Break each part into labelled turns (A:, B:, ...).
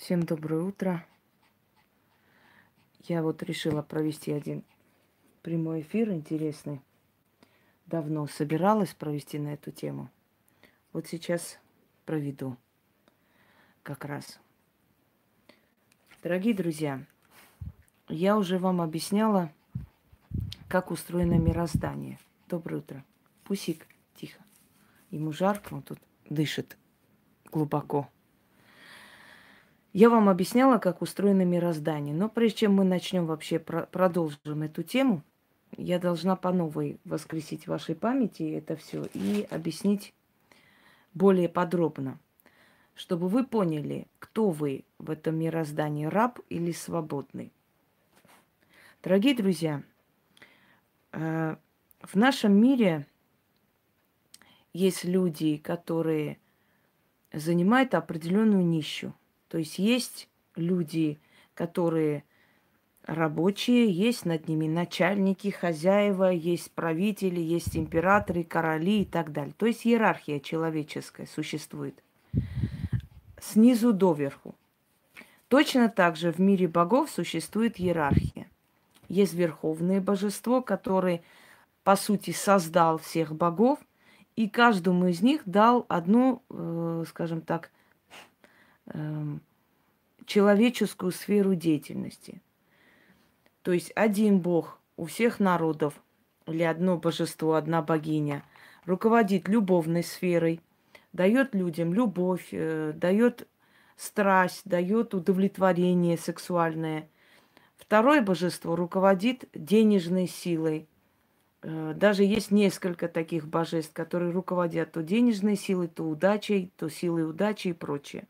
A: Всем доброе утро. Я вот решила провести один прямой эфир интересный. Давно собиралась провести на эту тему. Вот сейчас проведу как раз. Дорогие друзья, я уже вам объясняла, как устроено мироздание. Доброе утро. Пусик, тихо. Ему жарко, он тут дышит глубоко. Я вам объясняла, как устроено мироздание. Но прежде чем мы начнем вообще про- продолжим эту тему, я должна по новой воскресить в вашей памяти это все и объяснить более подробно, чтобы вы поняли, кто вы в этом мироздании, раб или свободный. Дорогие друзья, э, в нашем мире есть люди, которые занимают определенную нищу. То есть есть люди, которые рабочие, есть над ними начальники, хозяева, есть правители, есть императоры, короли и так далее. То есть иерархия человеческая существует снизу доверху. Точно так же в мире богов существует иерархия. Есть верховное божество, которое, по сути, создал всех богов, и каждому из них дал одну, э, скажем так, человеческую сферу деятельности. То есть один бог у всех народов или одно божество, одна богиня руководит любовной сферой, дает людям любовь, э, дает страсть, дает удовлетворение сексуальное. Второе божество руководит денежной силой. Э, Даже есть несколько таких божеств, которые руководят то денежной силой, то удачей, то силой удачи и прочее.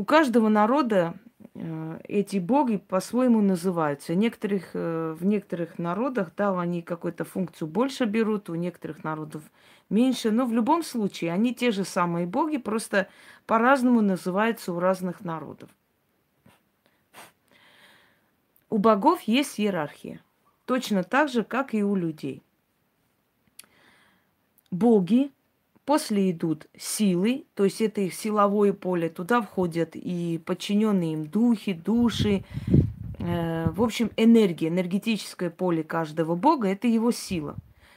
A: У каждого народа э, эти боги по-своему называются. Некоторых, э, в некоторых народах, да, они какую-то функцию больше берут, у некоторых народов меньше. Но в любом случае они те же самые боги, просто по-разному называются у разных народов. У богов есть иерархия. Точно так же, как и у людей. Боги После идут силы, то есть это их силовое поле. Туда входят и подчиненные им духи, души. Э, в общем, энергия, энергетическое поле каждого бога – это его сила.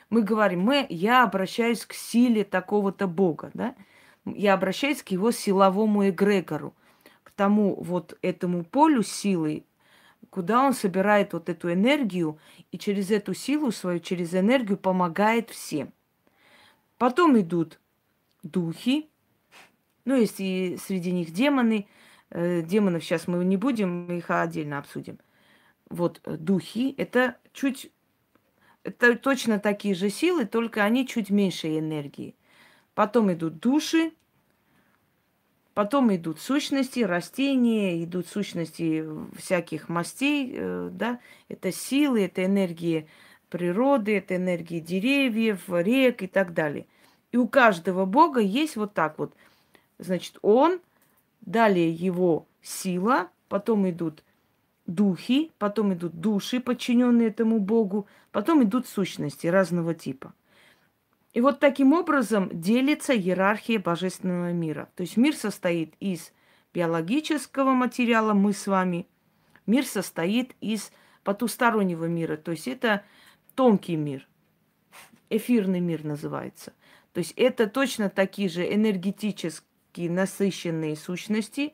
A: Мы говорим, мы, я обращаюсь к силе такого-то бога, да? Я обращаюсь к его силовому эгрегору, к тому вот этому полю силы, куда он собирает вот эту энергию и через эту силу свою, через энергию помогает всем. Потом идут духи, ну, есть и среди них демоны. Э, демонов сейчас мы не будем, мы их отдельно обсудим. Вот э, духи – это чуть, это точно такие же силы, только они чуть меньше энергии. Потом идут души, потом идут сущности, растения, идут сущности всяких мастей, э, да, это силы, это энергии природы, это энергии деревьев, рек и так далее. И у каждого бога есть вот так вот. Значит, он, далее его сила, потом идут духи, потом идут души, подчиненные этому богу, потом идут сущности разного типа. И вот таким образом делится иерархия божественного мира. То есть мир состоит из биологического материала, мы с вами. Мир состоит из потустороннего мира. То есть это тонкий мир. Эфирный мир называется. То есть это точно такие же энергетически насыщенные сущности.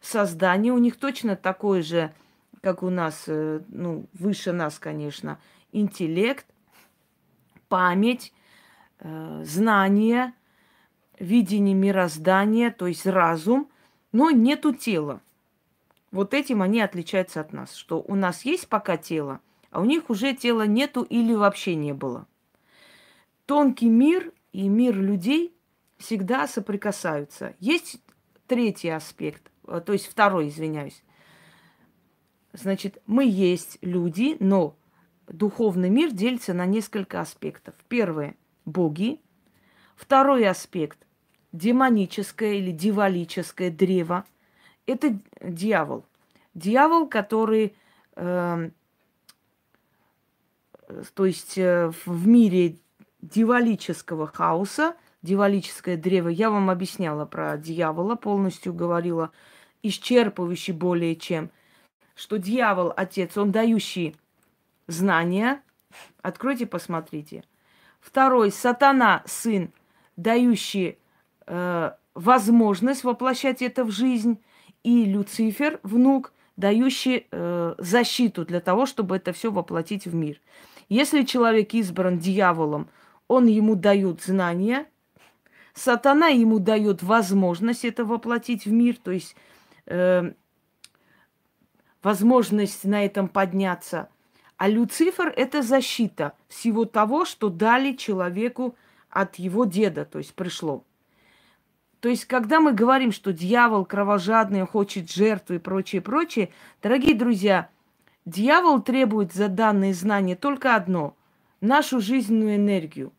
A: Создание у них точно такое же, как у нас, э, ну, выше нас, конечно, интеллект, память, э, знание, видение мироздания, то есть разум, но нету тела. Вот этим они отличаются от нас, что у нас есть пока тело, а у них уже тела нету или вообще не было. Тонкий мир и мир людей всегда соприкасаются. Есть третий аспект, э, то есть второй, извиняюсь. Значит, мы есть люди, но духовный мир делится на несколько аспектов. Первое – боги. Второй аспект – демоническое или дивалическое древо. Это дьявол. Дьявол, который, э, то есть э, в мире дивалического хаоса дьяволическое древо. Я вам объясняла про дьявола, полностью говорила, исчерпывающий более чем, что дьявол, отец, он дающий знания. Откройте, посмотрите. Второй, сатана, сын, дающий э, возможность воплощать это в жизнь. И Люцифер, внук, дающий э, защиту для того, чтобы это все воплотить в мир. Если человек избран дьяволом, он ему дает знания, сатана ему дает возможность это воплотить в мир, то есть э, возможность на этом подняться. А Люцифер – это защита всего того, что дали человеку от его деда, то есть пришло. То есть, когда мы говорим, что дьявол кровожадный, хочет жертвы и прочее, прочее, дорогие друзья, дьявол требует за данные знания только одно – нашу жизненную энергию.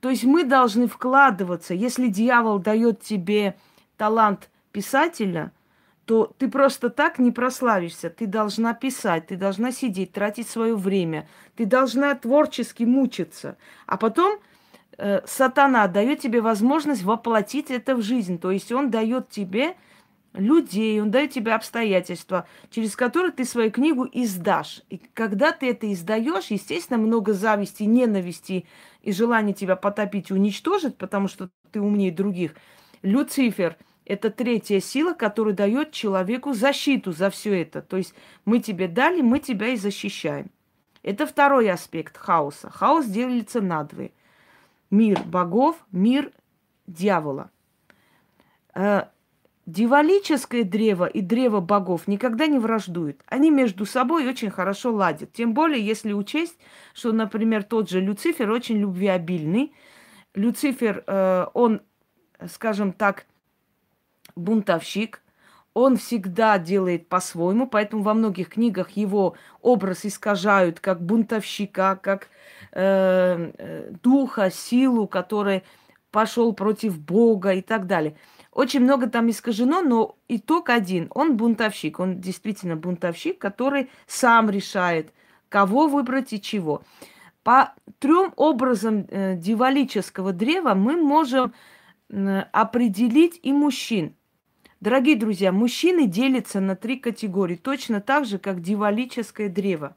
A: То есть мы должны вкладываться. Если дьявол дает тебе талант писателя, то ты просто так не прославишься. Ты должна писать, ты должна сидеть, тратить свое время. Ты должна творчески мучиться. А потом э, сатана дает тебе возможность воплотить это в жизнь. То есть он дает тебе людей, он дает тебе обстоятельства, через которые ты свою книгу издашь. И когда ты это издаешь, естественно, много зависти, ненависти и желания тебя потопить, уничтожить, потому что ты умнее других. Люцифер – это третья сила, которая дает человеку защиту за все это. То есть мы тебе дали, мы тебя и защищаем. Это второй аспект хаоса. Хаос делится на две мир богов, мир дьявола. Дивалическое древо и древо богов никогда не враждуют. Они между собой очень хорошо ладят. Тем более, если учесть, что, например, тот же Люцифер очень любвеобильный. Люцифер, э, он, скажем так, бунтовщик, он всегда делает по-своему, поэтому во многих книгах его образ искажают как бунтовщика, как э, э, духа, силу, который пошел против Бога и так далее. Очень много там искажено, но итог один. Он бунтовщик, он действительно бунтовщик, который сам решает, кого выбрать и чего. По трем образам э, дивалического древа мы можем э, определить и мужчин. Дорогие друзья, мужчины делятся на три категории, точно так же, как дивалическое древо.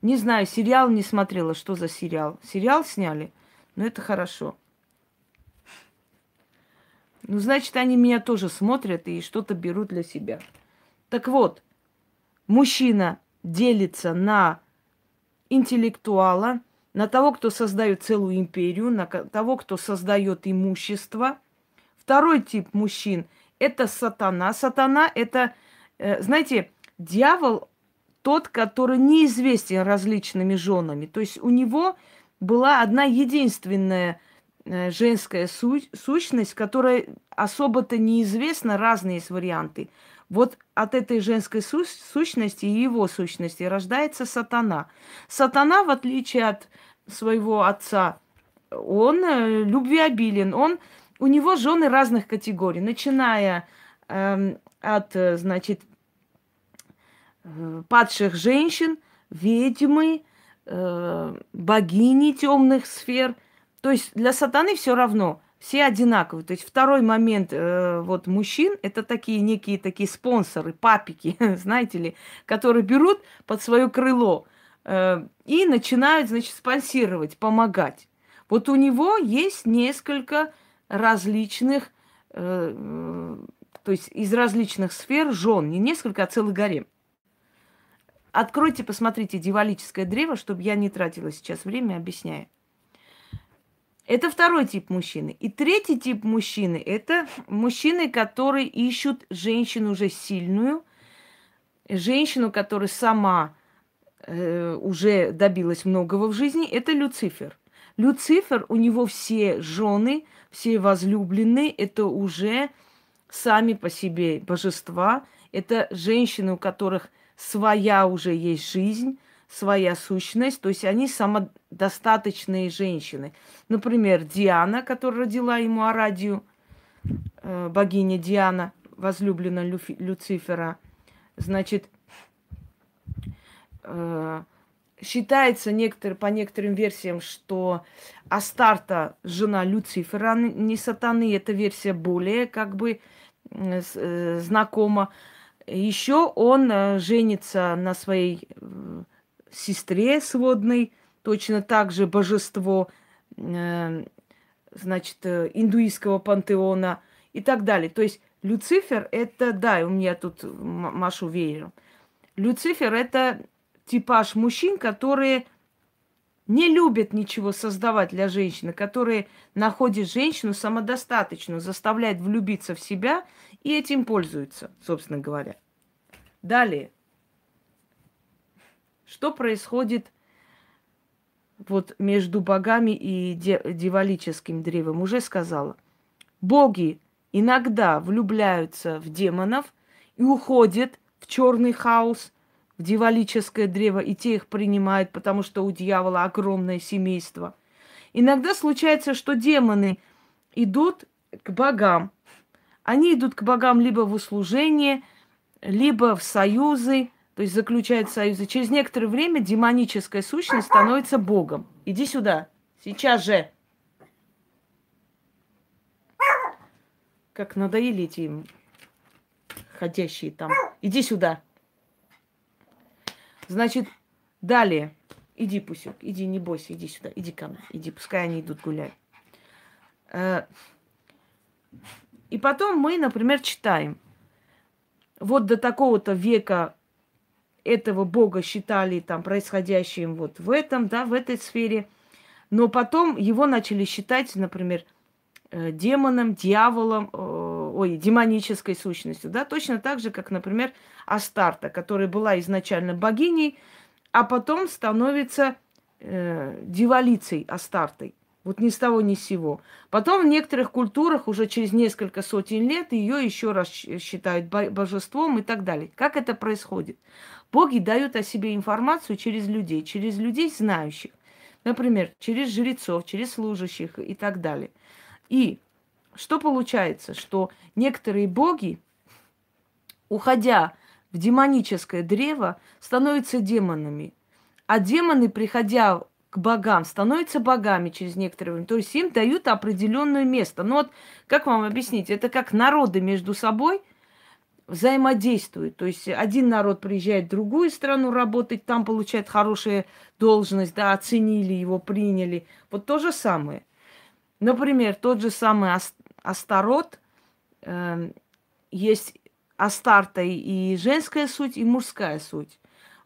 A: Не знаю, сериал не смотрела, что за сериал. Сериал сняли, но это хорошо. Ну, значит, они меня тоже смотрят и что-то берут для себя. Так вот, мужчина делится на интеллектуала, на того, кто создает целую империю, на того, кто создает имущество – Второй тип мужчин – это сатана. Сатана – это, э, знаете, дьявол тот, который неизвестен различными женами. То есть у него была одна единственная женская су- сущность, которая особо-то неизвестна, разные есть варианты. Вот от этой женской су- сущности и его сущности рождается сатана. Сатана, в отличие от своего отца, он э, любвеобилен, он у него жены разных категорий, начиная эм, э, от, значит, э, падших женщин, ведьмы, э, богини темных сфер. То есть для сатаны все равно, все одинаковые. То есть второй момент э, вот мужчин это такие некие такие спонсоры, папики, знаете ли, которые берут под свое крыло э, и начинают, значит, спонсировать, помогать. Вот у него есть несколько различных, э, то есть из различных сфер жен, не несколько, а целый гарем. Откройте, посмотрите дивалическое древо, чтобы я не тратила сейчас время, объясняя. Это второй тип мужчины. И третий тип мужчины – это мужчины, которые ищут женщину уже сильную, женщину, которая сама э, уже добилась многого в жизни. Это Люцифер. Люцифер, у него все жены все возлюбленные, это уже сами по себе божества. Это женщины, у которых своя уже есть жизнь, своя сущность, то есть они самодостаточные женщины. Например, Диана, которая родила ему Арадию, э, богиня Диана, возлюбленная Люфи, Люцифера, значит, э, считается некотор, по некоторым версиям, что Астарта жена Люцифера, не сатаны. Эта версия более как бы э, знакома. Еще он женится на своей сестре сводной, точно так же божество, э, значит, э, индуистского пантеона и так далее. То есть Люцифер это, да, у меня тут машу веером. Люцифер это типаж мужчин, которые не любят ничего создавать для женщины, которые находят женщину самодостаточную, заставляют влюбиться в себя и этим пользуются, собственно говоря. Далее. Что происходит вот между богами и дьяволическим древом? Уже сказала. Боги иногда влюбляются в демонов и уходят в черный хаос, в дьяволическое древо, и те их принимают, потому что у дьявола огромное семейство. Иногда случается, что демоны идут к богам. Они идут к богам либо в услужение, либо в союзы, то есть заключают союзы. Через некоторое время демоническая сущность становится богом. Иди сюда, сейчас же. Как надоели эти ходящие там. Иди сюда. Значит, далее. Иди, Пусек, иди, не бойся, иди сюда, иди ко мне, иди, пускай они идут гулять. Э, и потом мы, например, читаем. Вот до такого-то века этого бога считали там происходящим вот в этом, да, в этой сфере. Но потом его начали считать, например, Э, демоном, дьяволом, э, ой, демонической сущностью, да, точно так же, как, например, Астарта, которая была изначально богиней, а потом становится э, дьяволицей Астартой. Вот ни с того, ни с сего. Потом в некоторых культурах уже через несколько сотен лет ее еще раз считают божеством и так далее. Как это происходит? Боги дают о себе информацию через людей, через людей знающих. Например, через жрецов, через служащих и так далее – и что получается? Что некоторые боги, уходя в демоническое древо, становятся демонами. А демоны, приходя к богам, становятся богами через некоторое время. То есть им дают определенное место. Но вот как вам объяснить? Это как народы между собой взаимодействуют. То есть один народ приезжает в другую страну работать, там получает хорошую должность, да, оценили его, приняли. Вот то же самое – Например, тот же самый Астарот, э, есть Астарта и женская суть, и мужская суть.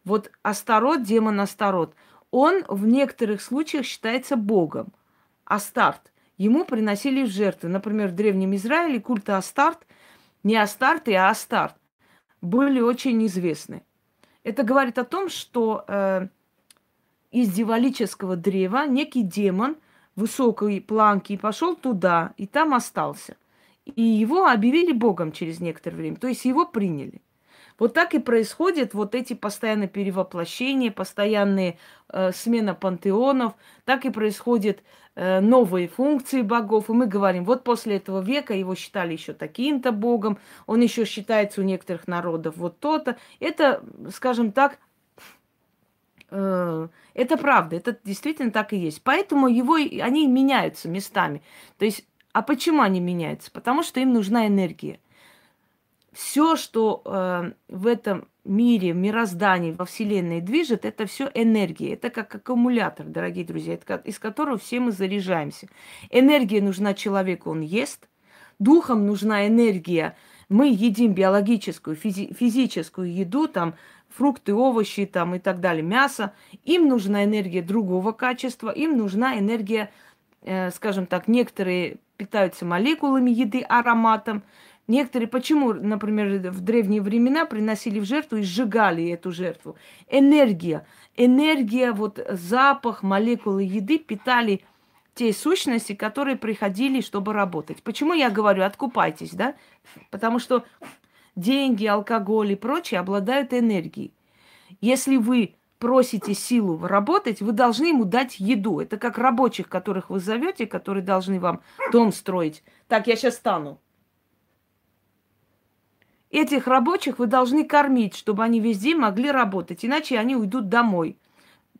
A: Вот Астарот, демон Астарот, он в некоторых случаях считается богом. Астарт. Ему приносили жертвы. Например, в Древнем Израиле культы Астарт, не Астарты, а Астарт, были очень известны. Это говорит о том, что э, из дьяволического древа некий демон – высокой планки пошел туда, и там остался. И его объявили Богом через некоторое время, то есть его приняли. Вот так и происходят вот эти постоянные перевоплощения, постоянные э, смена пантеонов, так и происходят э, новые функции богов. И мы говорим, вот после этого века его считали еще таким-то богом, он еще считается у некоторых народов вот то-то. Это, скажем так, Э, это правда, это действительно так и есть. Поэтому его, они меняются местами. То есть, а почему они меняются? Потому что им нужна энергия. Все, что э, в этом мире, мироздании, во Вселенной движет, это все энергия. Это как аккумулятор, дорогие друзья, из которого все мы заряжаемся. Энергия нужна человеку, он ест. Духом нужна энергия. Мы едим биологическую, физи- физическую еду, там, фрукты, овощи там и так далее, мясо. Им нужна энергия другого качества, им нужна энергия, э, скажем так, некоторые питаются молекулами еды, ароматом, Некоторые, почему, например, в древние времена приносили в жертву и сжигали эту жертву? Энергия. Энергия, вот запах, молекулы еды питали те сущности, которые приходили, чтобы работать. Почему я говорю, откупайтесь, да? Потому что деньги, алкоголь и прочее обладают энергией. Если вы просите силу работать, вы должны ему дать еду. Это как рабочих, которых вы зовете, которые должны вам дом строить. Так, я сейчас стану. Этих рабочих вы должны кормить, чтобы они везде могли работать, иначе они уйдут домой.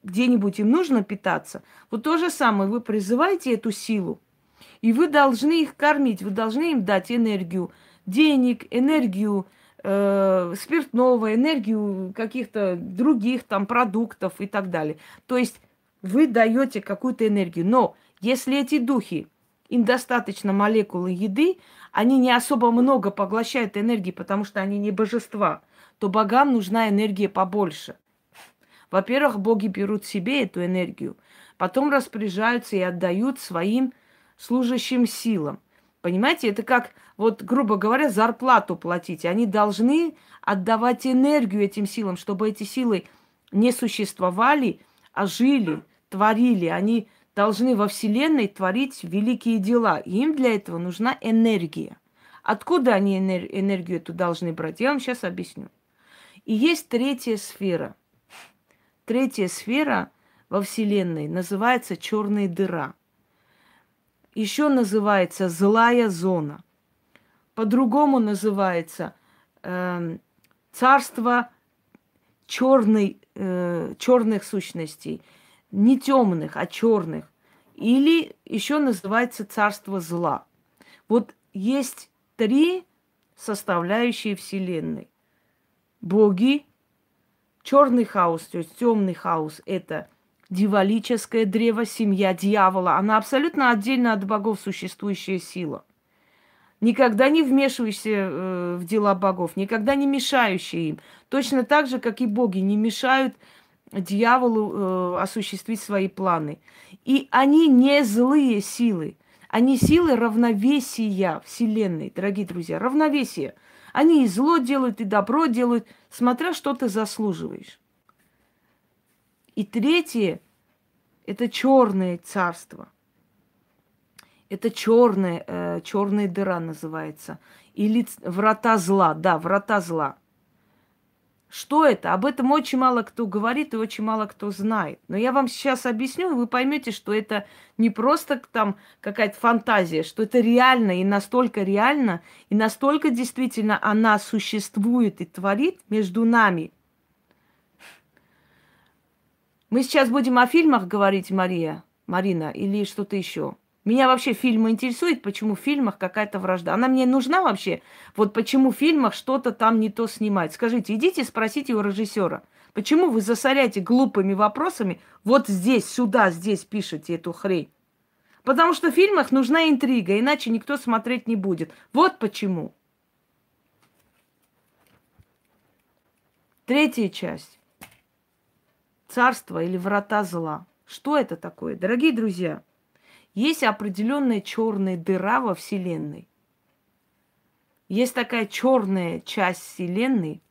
A: где-нибудь им нужно питаться, вот то же самое, вы призываете эту силу, и вы должны их кормить, вы должны им дать энергию денег, энергию э, спиртного, энергию каких-то других там продуктов и так далее. То есть вы даете какую-то энергию. Но если эти духи, им достаточно молекулы еды, они не особо много поглощают энергии, потому что они не божества, то богам нужна энергия побольше. Во-первых, боги берут себе эту энергию, потом распоряжаются и отдают своим служащим силам. Понимаете, это как, вот, грубо говоря, зарплату платить. Они должны отдавать энергию этим силам, чтобы эти силы не существовали, а жили, творили. Они должны во Вселенной творить великие дела. Им для этого нужна энергия. Откуда они энергию эту должны брать? Я вам сейчас объясню. И есть третья сфера. Третья сфера во Вселенной называется черная дыра еще называется злая зона. По-другому называется э, царство черной, э, черных сущностей. Не темных, а черных. Или еще называется царство зла. Вот есть три составляющие Вселенной. Боги, черный хаос, то есть темный хаос – это – дьяволическое древо, семья дьявола. Она абсолютно отдельно от богов существующая сила. Никогда не вмешиваешься э, в дела богов, никогда не мешающие им. Точно так же, как и боги не мешают дьяволу э, осуществить свои планы. И они не злые силы. Они силы равновесия Вселенной, дорогие друзья, равновесие. Они и зло делают, и добро делают, смотря что ты заслуживаешь. И третье – это черное царство. Это черная, э, черная дыра называется. Или врата зла. Да, врата зла. Что это? Об этом очень мало кто говорит и очень мало кто знает. Но я вам сейчас объясню, и вы поймете, что это не просто там какая-то фантазия, что это реально и настолько реально, и настолько действительно она существует и творит между нами, мы сейчас будем о фильмах говорить, Мария, Марина, или что-то еще. Меня вообще фильмы интересует, почему в фильмах какая-то вражда. Она мне нужна вообще. Вот почему в фильмах что-то там не то снимать. Скажите, идите спросите у режиссера. Почему вы засоряете глупыми вопросами вот здесь, сюда, здесь пишете эту хрень? Потому что в фильмах нужна интрига, иначе никто смотреть не будет. Вот почему. Третья часть царство или врата зла. Что это такое? Дорогие друзья, есть определенная черная дыра во Вселенной. Есть такая черная часть Вселенной,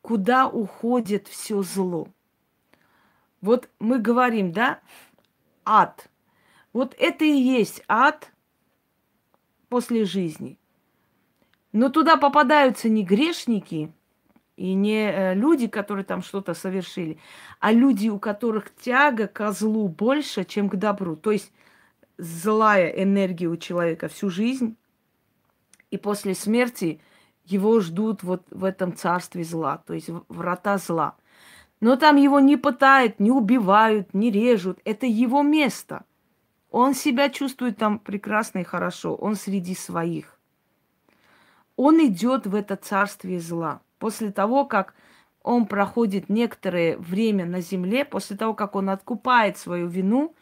A: куда уходит все зло. Вот мы говорим, да, ад. Вот это и есть ад после жизни. Но туда попадаются не грешники, и не э, люди, которые там что-то совершили, а люди, у которых тяга к злу больше, чем к добру. То есть злая энергия у человека всю жизнь, и после смерти его ждут вот в этом царстве зла, то есть врата зла. Но там его не пытают, не убивают, не режут. Это его место. Он себя чувствует там прекрасно и хорошо. Он среди своих. Он идет в это царствие зла после того, как он проходит некоторое время на земле, после того, как он откупает свою вину,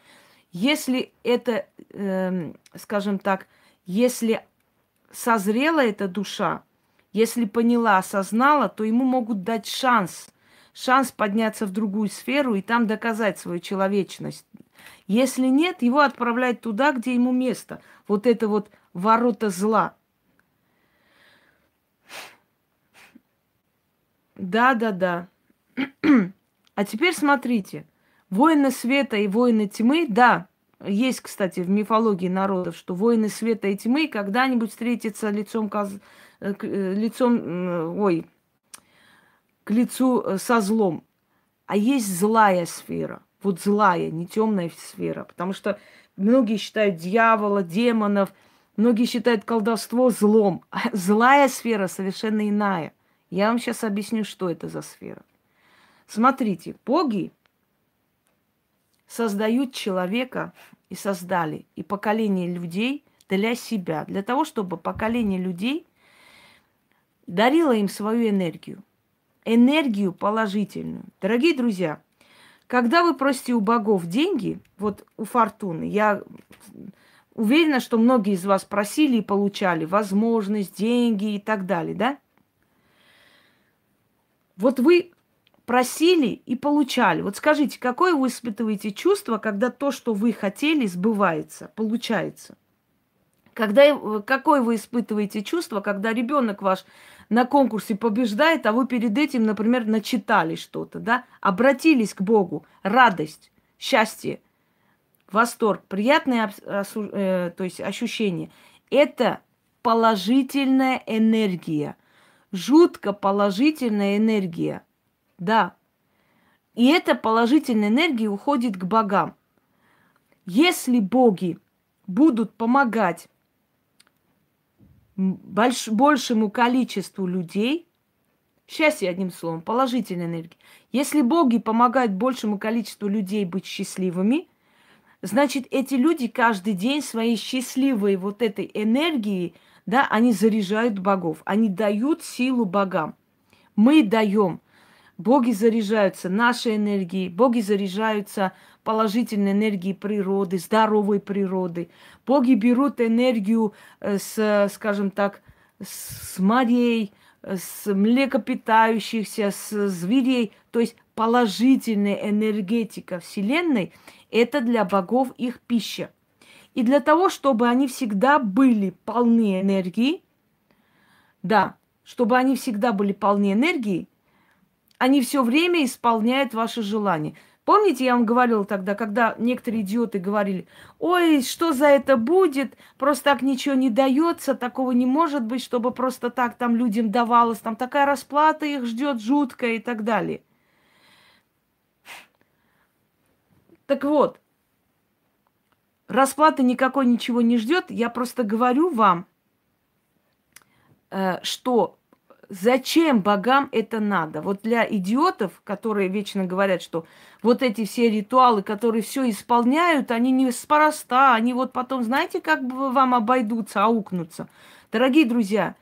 A: если это, э, скажем так, если созрела эта душа, если поняла, осознала, то ему могут дать шанс, шанс подняться в другую сферу и там доказать свою человечность. Если нет, его отправляют туда, где ему место. Вот это вот ворота зла. Да, да, да. А теперь смотрите. Воины света и воины тьмы, да, есть, кстати, в мифологии народов, что воины света и тьмы когда-нибудь встретятся лицом, к, э, э, лицом, ой, к лицу э, со злом. А есть злая сфера. Вот злая, не темная сфера. Потому что многие считают дьявола, демонов, многие считают колдовство злом. А злая сфера совершенно иная. Я вам сейчас объясню, что это за сфера. Смотрите, боги создают человека и создали, и поколение людей для себя, для того, чтобы поколение людей дарило им свою энергию. Энергию положительную. Дорогие друзья, когда вы просите у богов деньги, вот у фортуны, я уверена, что многие из вас просили и получали возможность, деньги и так далее, да? Вот вы просили и получали. Вот скажите, какое вы испытываете чувство, когда то, что вы хотели, сбывается, получается? Когда, э, какое вы испытываете чувство, когда ребенок ваш на конкурсе побеждает, а вы перед этим, например, начитали что-то, да? Обратились к Богу. Радость, счастье, восторг, приятное э, то есть ощущение. Это положительная энергия. Жутко положительная энергия. Да. И эта положительная энергия уходит к богам. Если боги будут помогать больш, большему количеству людей, счастье одним словом, положительная энергия. Если боги помогают большему количеству людей быть счастливыми, значит, эти люди каждый день своей счастливой вот этой энергией, да, они заряжают богов, они дают силу богам. Мы даем. Боги заряжаются нашей энергией, боги заряжаются положительной энергией природы, здоровой природы. Боги берут энергию э, с, скажем так, с морей, с млекопитающихся, с зверей. То есть положительная энергетика Вселенной – это для богов их пища. И для того, чтобы они всегда были полны энергии, да, чтобы они всегда были полны энергии, они все время исполняют ваши желания. Помните, я вам говорила тогда, когда некоторые идиоты говорили, ой, что за это будет, просто так ничего не дается, такого не может быть, чтобы просто так там людям давалось, там такая расплата их ждет жуткая и так далее. Так вот, расплаты никакой ничего не ждет, я просто говорю вам, э, что Зачем богам это надо? Вот для идиотов, которые вечно говорят, что вот эти все ритуалы, которые все исполняют, они не спороста, они вот потом, знаете, как бы вам обойдутся, аукнутся. Дорогие друзья,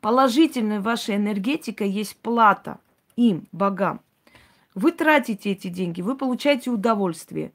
A: положительная ваша энергетика есть плата им, богам. Вы тратите эти деньги, вы получаете удовольствие.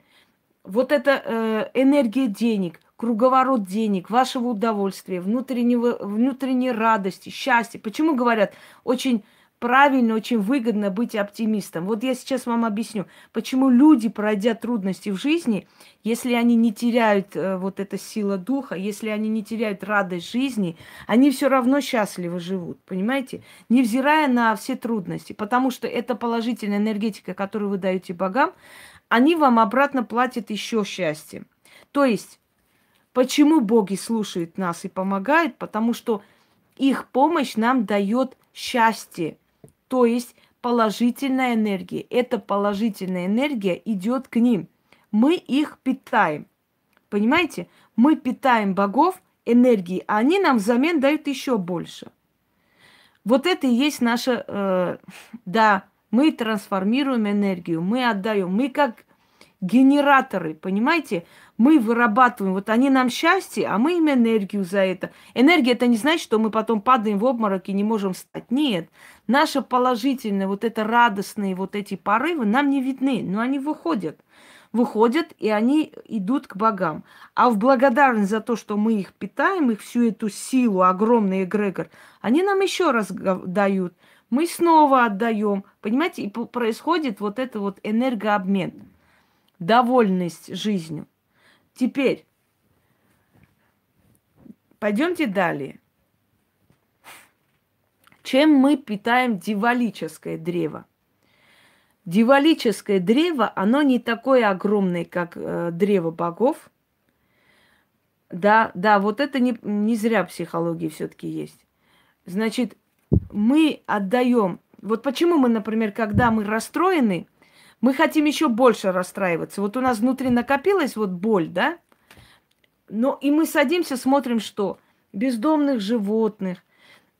A: Вот эта э, энергия денег – круговорот денег, вашего удовольствия, внутреннего, внутренней радости, счастья. Почему говорят, очень правильно, очень выгодно быть оптимистом. Вот я сейчас вам объясню, почему люди, пройдя трудности в жизни, если они не теряют э, вот эта сила духа, если они не теряют радость жизни, они все равно счастливо живут, понимаете? Невзирая на все трудности, потому что эта положительная энергетика, которую вы даете богам, они вам обратно платят еще счастьем. То есть Почему боги слушают нас и помогают? Потому что их помощь нам дает счастье, то есть положительная энергия. Эта положительная энергия идет к ним. Мы их питаем. Понимаете? Мы питаем богов энергией, а они нам взамен дают еще больше. Вот это и есть наша, э, да, мы трансформируем энергию, мы отдаем, мы как генераторы, понимаете? Мы вырабатываем, вот они нам счастье, а мы им энергию за это. Энергия это не значит, что мы потом падаем в обморок и не можем встать. Нет, наше положительное, вот это радостные вот эти порывы нам не видны, но они выходят. Выходят, и они идут к богам. А в благодарность за то, что мы их питаем, их всю эту силу, огромный эгрегор, они нам еще раз дают. Мы снова отдаем. Понимаете, и происходит вот это вот энергообмен довольность жизнью. Теперь пойдемте далее. Чем мы питаем дивалическое древо? Дивалическое древо, оно не такое огромное, как э, древо богов. Да, да, вот это не, не зря психологии все-таки есть. Значит, мы отдаем. Вот почему мы, например, когда мы расстроены, мы хотим еще больше расстраиваться. Вот у нас внутри накопилась вот боль, да? Но и мы садимся, смотрим, что бездомных животных.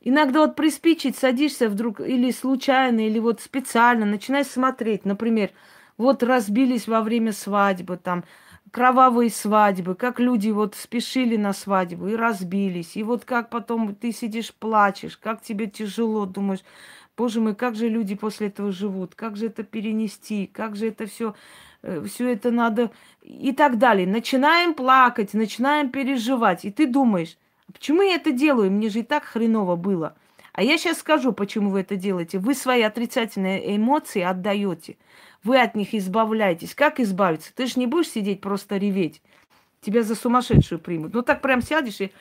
A: Иногда вот приспичить, садишься вдруг или случайно, или вот специально, начинаешь смотреть, например, Вот разбились во время свадьбы, там, кровавые свадьбы, как люди вот спешили на свадьбу и разбились. И вот как потом ты сидишь, плачешь, как тебе тяжело, думаешь, боже мой, как же люди после этого живут, как же это перенести, как же это все, э, все это надо и так далее. Начинаем плакать, начинаем переживать. И ты думаешь, «А почему я это делаю? Мне же и так хреново было. А я сейчас скажу, почему вы это делаете. Вы свои отрицательные эмоции отдаете. Вы от них избавляетесь. Как избавиться? Ты же не будешь сидеть просто реветь. Тебя за сумасшедшую примут. Ну так прям сядешь и...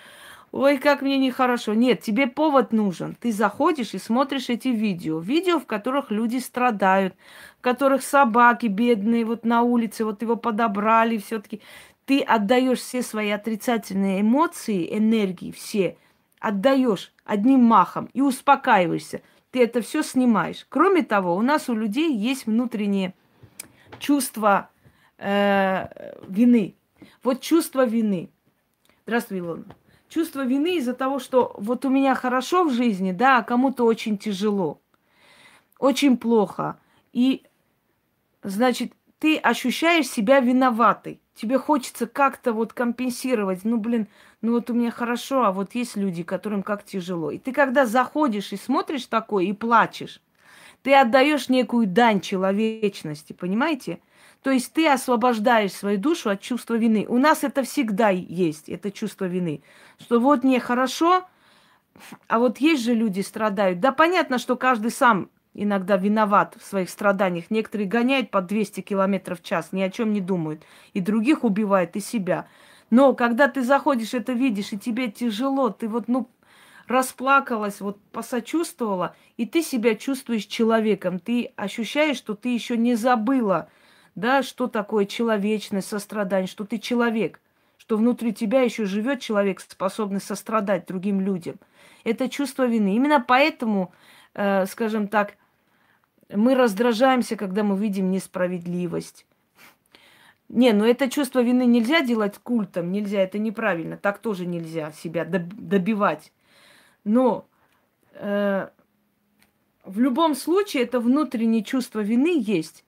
A: Ой, как мне нехорошо. Нет, тебе повод нужен. Ты заходишь и смотришь эти видео. Видео, в которых люди страдают, в которых собаки бедные вот на улице, вот его подобрали все-таки. Ты отдаешь все свои отрицательные эмоции, энергии, все, отдаешь одним махом и успокаиваешься ты это все снимаешь. Кроме того, у нас у людей есть внутреннее чувство э, вины. Вот чувство вины. Здравствуй, Илона. Чувство вины из-за того, что вот у меня хорошо в жизни, да, а кому-то очень тяжело, очень плохо. И, значит, ты ощущаешь себя виноватой. Тебе хочется как-то вот компенсировать. Ну, блин, ну вот у меня хорошо, а вот есть люди, которым как тяжело. И ты когда заходишь и смотришь такое и плачешь, ты отдаешь некую дань человечности, понимаете? То есть ты освобождаешь свою душу от чувства вины. У нас это всегда есть, это чувство вины. Что вот мне хорошо, а вот есть же люди страдают. Да понятно, что каждый сам иногда виноват в своих страданиях. Некоторые гоняют по 200 километров в час, ни о чем не думают. И других убивают, и себя. Но когда ты заходишь, это видишь, и тебе тяжело, ты вот, ну, расплакалась, вот посочувствовала, и ты себя чувствуешь человеком. Ты ощущаешь, что ты еще не забыла, да, что такое человечность, сострадание, что ты человек, что внутри тебя еще живет человек, способный сострадать другим людям. Это чувство вины. Именно поэтому, скажем так, мы раздражаемся, когда мы видим несправедливость. Не, ну это чувство вины нельзя делать культом, нельзя, это неправильно, так тоже нельзя себя добивать. Но э, в любом случае это внутреннее чувство вины есть.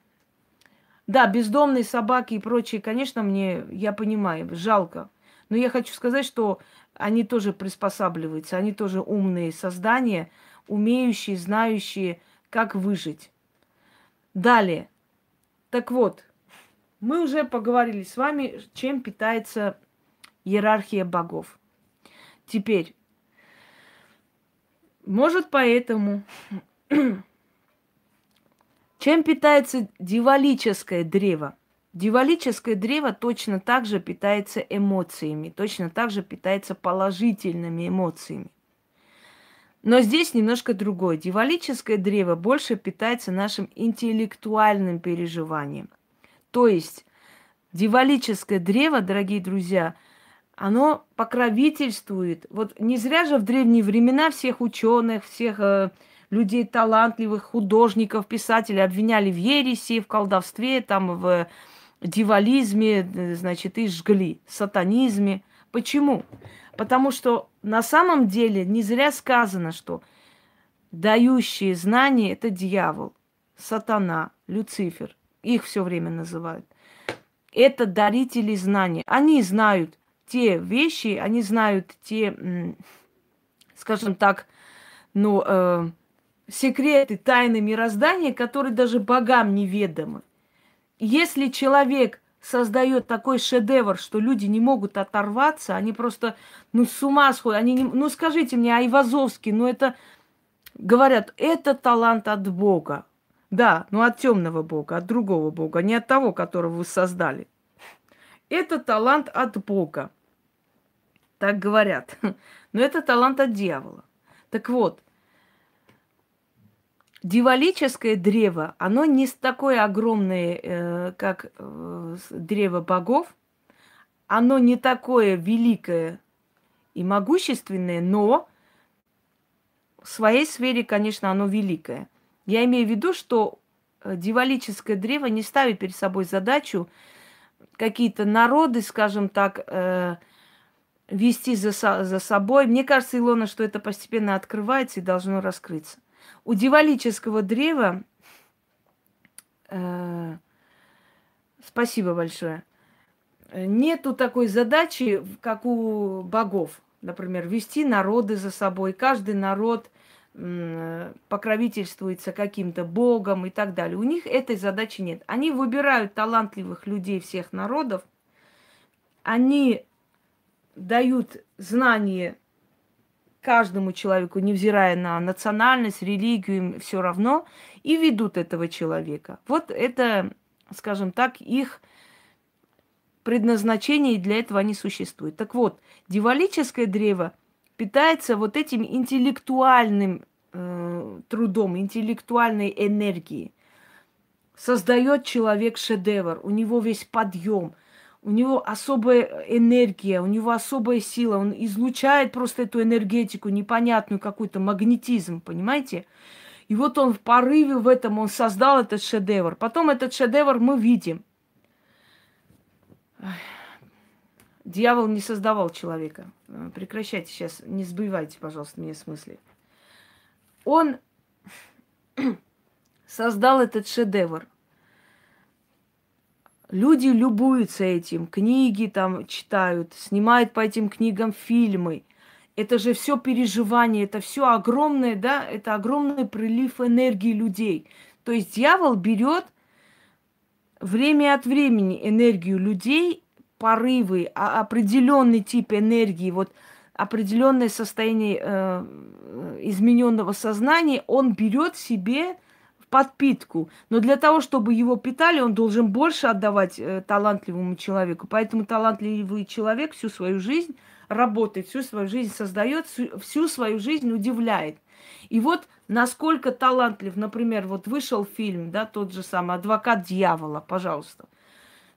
A: Да, бездомные собаки и прочие, конечно, мне, я понимаю, жалко. Но я хочу сказать, что они тоже приспосабливаются, они тоже умные создания, умеющие, знающие, как выжить. Далее. Так вот, мы уже поговорили с вами, чем питается иерархия богов. Теперь, может поэтому, чем питается дивалическое древо? Дивалическое древо точно так же питается эмоциями, точно так же питается положительными эмоциями. Но здесь немножко другое. Дивалическое древо больше питается нашим интеллектуальным переживанием. То есть дивалическое древо, дорогие друзья, оно покровительствует. Вот не зря же в древние времена всех ученых, всех э, людей талантливых, художников, писателей обвиняли в ереси, в колдовстве, там, в дивализме, э, значит, и жгли, сатанизме. Почему? Потому что на самом деле не зря сказано, что дающие знания – это дьявол, сатана, Люцифер. Их все время называют. Это дарители знаний. Они знают те вещи, они знают те, скажем так, ну, э, секреты, тайны мироздания, которые даже богам неведомы. Если человек создает такой шедевр, что люди не могут оторваться, они просто, ну, с ума сходят. Они не... Ну, скажите мне, Айвазовский, ну, это, говорят, это талант от Бога. Да, но от темного Бога, от другого Бога, не от того, которого вы создали. Это талант от Бога. Так говорят. Но это талант от дьявола. Так вот, Дивалическое древо, оно не такое огромное, э, как э, древо богов, оно не такое великое и могущественное, но в своей сфере, конечно, оно великое. Я имею в виду, что э, дивалическое древо не ставит перед собой задачу какие-то народы, скажем так, вести за, за собой. Мне кажется, Илона, что это постепенно открывается и должно раскрыться. У дивалического древа э, Спасибо большое. Нету такой задачи, как у богов. Например, вести народы за собой. Каждый народ покровительствуется каким-то богом и так далее. У них этой задачи нет. Они выбирают талантливых людей всех народов, они дают знания каждому человеку, невзирая на национальность, религию, им все равно, и ведут этого человека. Вот это, скажем так, их предназначение, и для этого они существуют. Так вот, дивалическое древо питается вот этим интеллектуальным э, трудом, интеллектуальной энергией. Создает человек шедевр, у него весь подъем, у него особая энергия, у него особая сила, он излучает просто эту энергетику, непонятную какой-то магнетизм, понимаете? И вот он в порыве в этом, он создал этот шедевр. Потом этот шедевр мы видим. Дьявол не создавал человека. Э, прекращайте сейчас, не сбивайте, пожалуйста, меня в смысле. Он создал этот шедевр. Люди любуются этим, книги там читают, снимают по этим книгам фильмы. Это же все переживание, это все огромное, да, это огромный прилив энергии людей. То есть дьявол берет время от времени энергию людей, порывы, а определенный тип энергии, вот определенное состояние э, измененного сознания, он берет себе подпитку. Но для того, чтобы его питали, он должен больше отдавать э, талантливому человеку. Поэтому талантливый человек всю свою жизнь работает, всю свою жизнь создает, всю, свою жизнь удивляет. И вот насколько талантлив, например, вот вышел фильм, да, тот же самый «Адвокат дьявола», пожалуйста.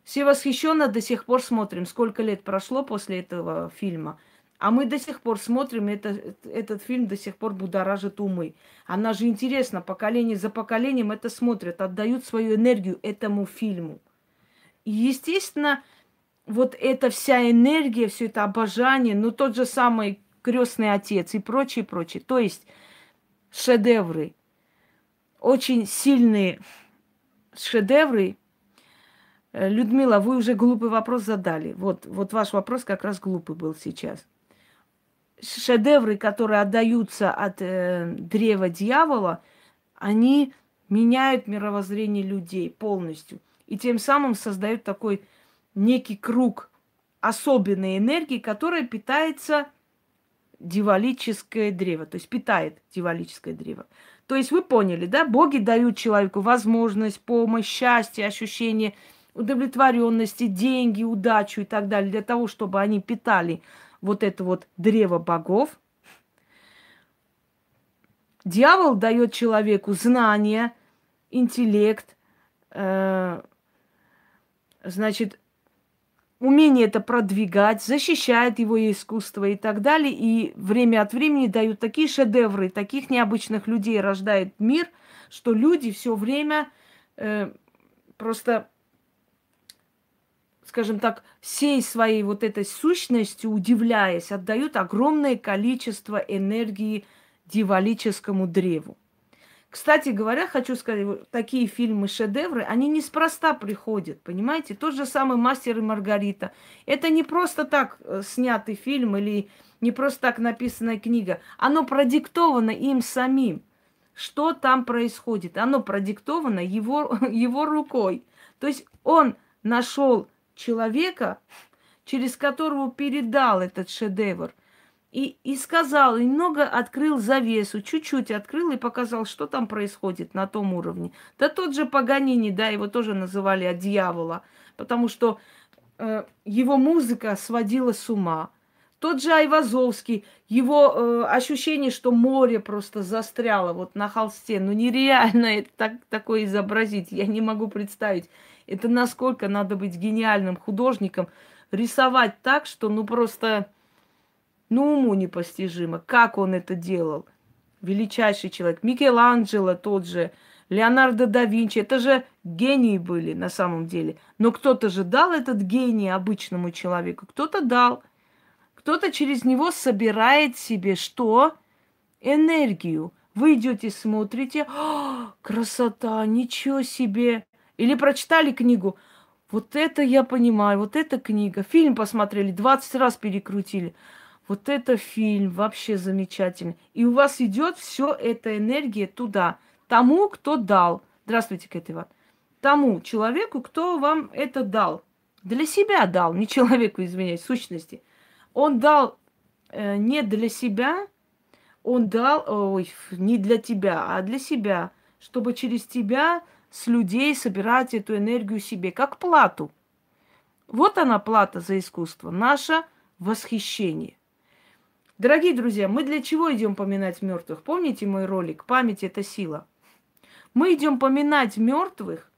A: Все восхищенно до сих пор смотрим, сколько лет прошло после этого фильма – а мы до сих пор смотрим, это, этот фильм до сих пор будоражит умы. Она же интересно, поколение за поколением это смотрят, отдают свою энергию этому фильму. И, естественно, вот эта вся энергия, все это обожание, ну тот же самый крестный отец и прочее, прочее. То есть шедевры, очень сильные шедевры. Людмила, вы уже глупый вопрос задали. Вот, вот ваш вопрос как раз глупый был сейчас шедевры, которые отдаются от э, древа дьявола, они меняют мировоззрение людей полностью. И тем самым создают такой некий круг особенной энергии, которая питается дивалическое древо, то есть питает дивалическое древо. То есть вы поняли, да, боги дают человеку возможность, помощь, счастье, ощущение удовлетворенности, деньги, удачу и так далее, для того, чтобы они питали вот это вот древо богов. Дьявол дает человеку знания, интеллект, э, значит, умение это продвигать, защищает его искусство и так далее. И время от времени дают такие шедевры, таких необычных людей рождает мир, что люди все время э, просто скажем так, всей своей вот этой сущностью, удивляясь, отдают огромное количество энергии дивалическому древу. Кстати говоря, хочу сказать, вот такие фильмы, шедевры, они неспроста приходят, понимаете? Тот же самый «Мастер и Маргарита». Это не просто так э, снятый фильм или не просто так написанная книга. Оно продиктовано им самим. Что там происходит? Оно продиктовано его, его рукой. То есть он нашел человека, через которого передал этот шедевр. И, и сказал, и немного открыл завесу, чуть-чуть открыл и показал, что там происходит на том уровне. Да тот же Паганини, да, его тоже называли от дьявола, потому что э, его музыка сводила с ума. Тот же Айвазовский, его э, ощущение, что море просто застряло вот на холсте, ну нереально это так, такое изобразить, я не могу представить. Это насколько надо быть гениальным художником, рисовать так, что ну просто, ну уму непостижимо, как он это делал. Величайший человек. Микеланджело тот же, Леонардо да Винчи, это же гении были на самом деле. Но кто-то же дал этот гений обычному человеку, кто-то дал. Кто-то через него собирает себе что? Энергию. Вы идете, смотрите, красота, ничего себе. Или прочитали книгу, Вот это я понимаю, вот эта книга. Фильм посмотрели, 20 раз перекрутили. Вот это фильм вообще замечательный. И у вас идет все эта энергия туда, тому, кто дал. Здравствуйте, Кэт Иван. Тому человеку, кто вам это дал. Для себя дал, не человеку, извиняюсь, сущности. Он дал э, не для себя, он дал, ой, не для тебя, а для себя, чтобы через тебя с людей собирать эту энергию себе, как плату. Вот она плата за искусство, наше восхищение. Дорогие друзья, мы для чего идем поминать мертвых? Помните мой ролик «Память – это сила»? Мы идем поминать мертвых,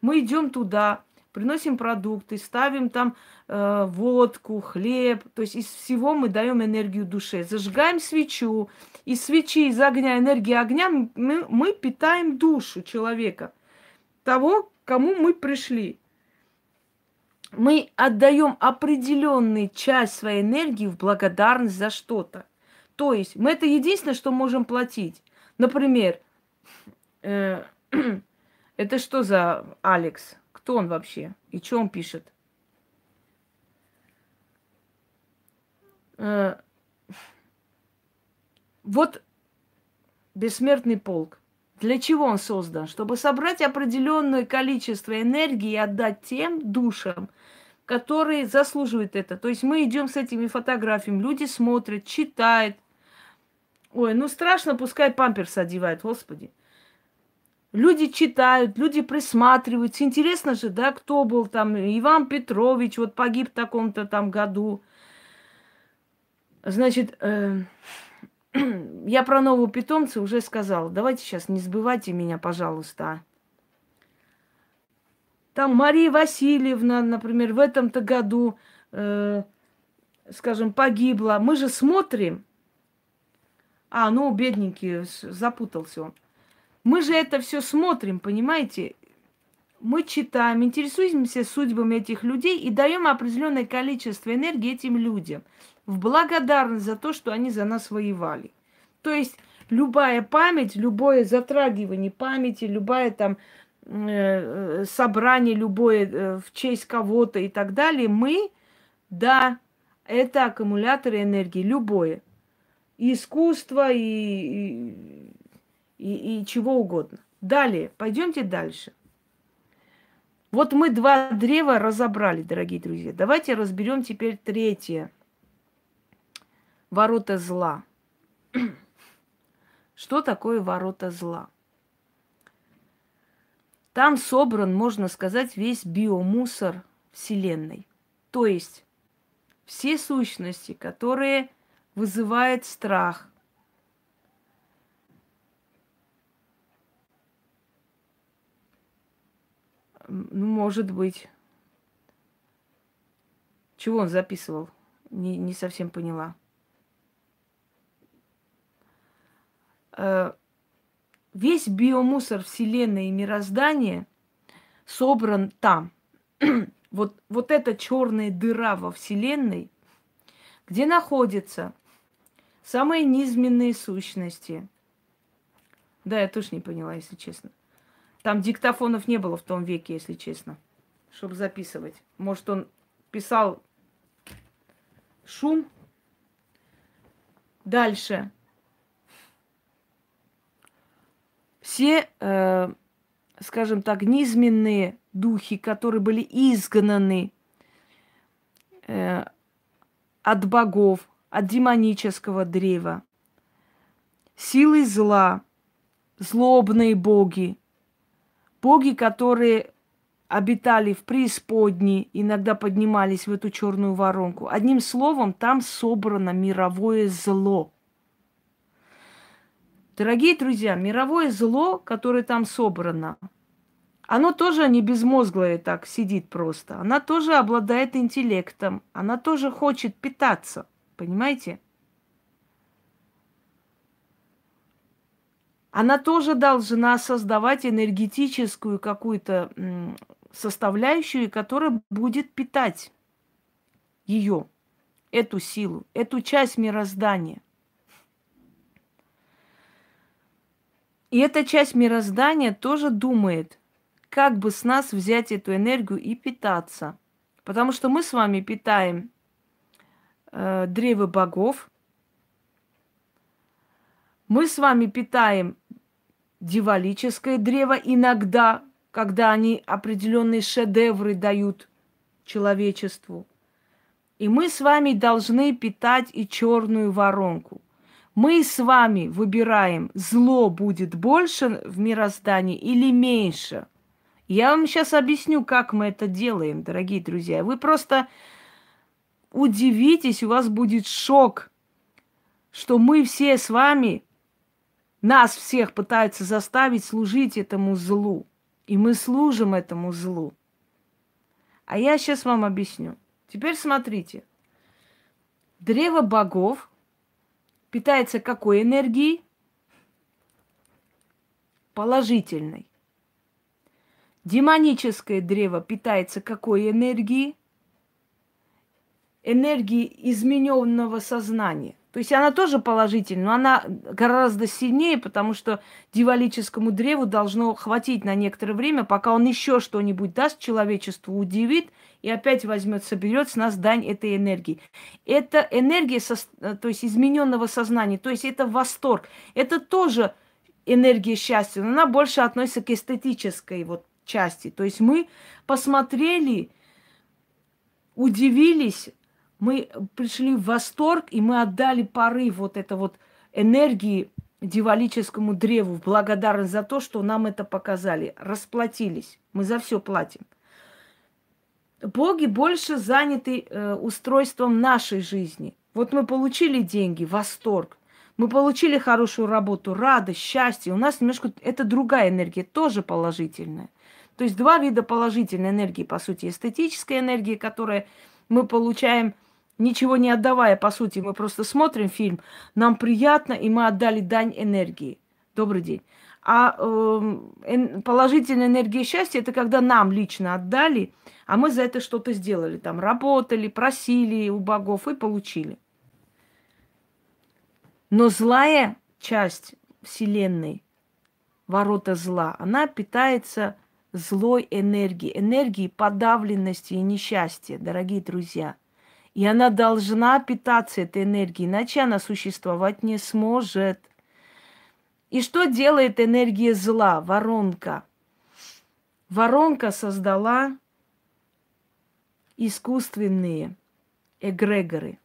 A: мы идем туда, приносим продукты, ставим там э, водку, хлеб. То есть из всего мы даем энергию душе. Зажигаем свечу. Из свечи, из огня, энергии огня мы, мы питаем душу человека. Того, кому мы пришли мы отдаем определенную часть своей энергии в благодарность за что-то. То есть мы это единственное, что можем платить. Например, э, это что за Алекс? Кто он вообще? И что он пишет? Э, вот бессмертный полк. Для чего он создан? Чтобы собрать определенное количество энергии и отдать тем душам, которые заслуживают это. То есть мы идем с этими фотографиями, люди смотрят, читают. Ой, ну страшно, пускай памперс одевают, господи. Люди читают, люди присматриваются. Интересно же, да, кто был там. Иван Петрович вот погиб в таком-то там году. Значит, э, я про нового питомца уже сказала. Давайте сейчас не сбывайте меня, пожалуйста. Там Мария Васильевна, например, в этом-то году, э, скажем, погибла. Мы же смотрим. А, ну, бедненький, запутался он. Мы же это все смотрим, понимаете? Мы читаем, интересуемся судьбами этих людей и даем определенное количество энергии этим людям в благодарность за то, что они за нас воевали. То есть любая память, любое затрагивание памяти, любая там Э, э, собрание любое э, в честь кого-то и так далее, мы, да, это аккумуляторы энергии, любое. И искусство, и, и, и, и чего угодно. Далее, пойдемте дальше. Вот мы два древа разобрали, дорогие друзья. Давайте разберем теперь третье. Ворота зла. Что такое ворота зла? Там собран, можно сказать, весь биомусор Вселенной. То есть все сущности, которые вызывают страх, ну, может быть. Чего он записывал? Не, не совсем поняла. Весь биомусор Вселенной и мироздания собран там. вот, вот эта черная дыра во Вселенной, где находятся самые низменные сущности. Да, я тоже не поняла, если честно. Там диктофонов не было в том веке, если честно, чтобы записывать. Может, он писал шум. Дальше. Все, э, скажем так, низменные духи, которые были изгнаны э, от богов, от демонического древа, силы зла, злобные боги, боги, которые обитали в преисподней, иногда поднимались в эту черную воронку. Одним словом, там собрано мировое зло – Дорогие друзья, мировое зло, которое там собрано, оно тоже не безмозглое так сидит просто. Она тоже обладает интеллектом. Она тоже хочет питаться. Понимаете? Она тоже должна создавать энергетическую какую-то составляющую, которая будет питать ее, эту силу, эту часть мироздания. И эта часть мироздания тоже думает, как бы с нас взять эту энергию и питаться. Потому что мы с вами питаем э, древо богов, мы с вами питаем дивалическое древо иногда, когда они определенные шедевры дают человечеству. И мы с вами должны питать и черную воронку. Мы с вами выбираем, зло будет больше в мироздании или меньше. Я вам сейчас объясню, как мы это делаем, дорогие друзья. Вы просто удивитесь, у вас будет шок, что мы все с вами, нас всех пытаются заставить служить этому злу. И мы служим этому злу. А я сейчас вам объясню. Теперь смотрите. Древо богов питается какой энергией? Положительной. Демоническое древо питается какой энергией? Энергией измененного сознания. То есть она тоже положительная, но она гораздо сильнее, потому что дивалическому древу должно хватить на некоторое время, пока он еще что-нибудь даст человечеству, удивит и опять возьмет, соберет с нас дань этой энергии. Это энергия, со, то есть измененного сознания, то есть это восторг. Это тоже энергия счастья, но она больше относится к эстетической вот части. То есть мы посмотрели, удивились, мы пришли в восторг, и мы отдали порыв вот это вот энергии дивалическому древу в благодарность за то, что нам это показали. Расплатились. Мы за все платим. Боги больше заняты э, устройством нашей жизни. Вот мы получили деньги, восторг. Мы получили хорошую работу, радость, счастье. У нас немножко это другая энергия, тоже положительная. То есть два вида положительной энергии, по сути, эстетическая энергия, которая мы получаем ничего не отдавая, по сути, мы просто смотрим фильм, нам приятно, и мы отдали дань энергии. Добрый день. А э, положительная энергия счастья это когда нам лично отдали, а мы за это что-то сделали. Там работали, просили у богов и получили. Но злая часть Вселенной, ворота зла, она питается злой энергией, энергией подавленности и несчастья, дорогие друзья – и она должна питаться этой энергией, иначе она существовать не сможет. И что делает энергия зла, воронка? Воронка создала искусственные эгрегоры.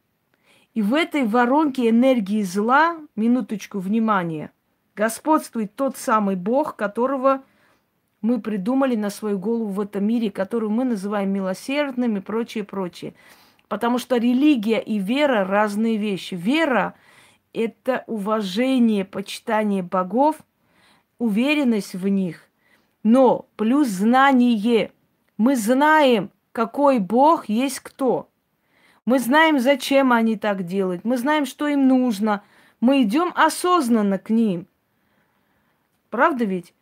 A: И в этой воронке энергии зла, минуточку внимания, господствует тот самый Бог, которого мы придумали на свою голову в этом мире, который мы называем милосердным и прочее, прочее. Потому что религия и вера разные вещи. Вера – это уважение, почитание богов, уверенность в них, но плюс знание. Мы знаем, какой бог есть кто. Мы знаем, зачем они так делают. Мы знаем, что им нужно. Мы идем осознанно к ним. Правда ведь?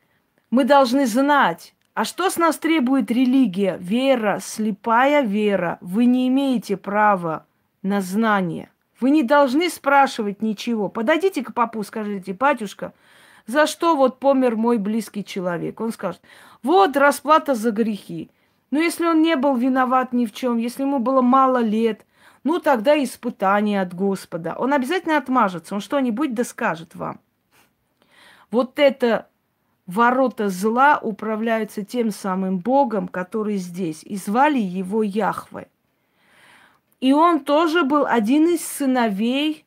A: Мы должны знать, а что с нас требует религия? Вера, слепая вера. Вы не имеете права на знание. Вы не должны спрашивать ничего. Подойдите к папу, скажите, батюшка, за что вот помер мой близкий человек? Он скажет, вот расплата за грехи. Но если он не был виноват ни в чем, если ему было мало лет, ну тогда испытание от Господа. Он обязательно отмажется, он что-нибудь да скажет вам. Вот это ворота зла управляются тем самым Богом, который здесь. И звали его Яхве. И он тоже был один из сыновей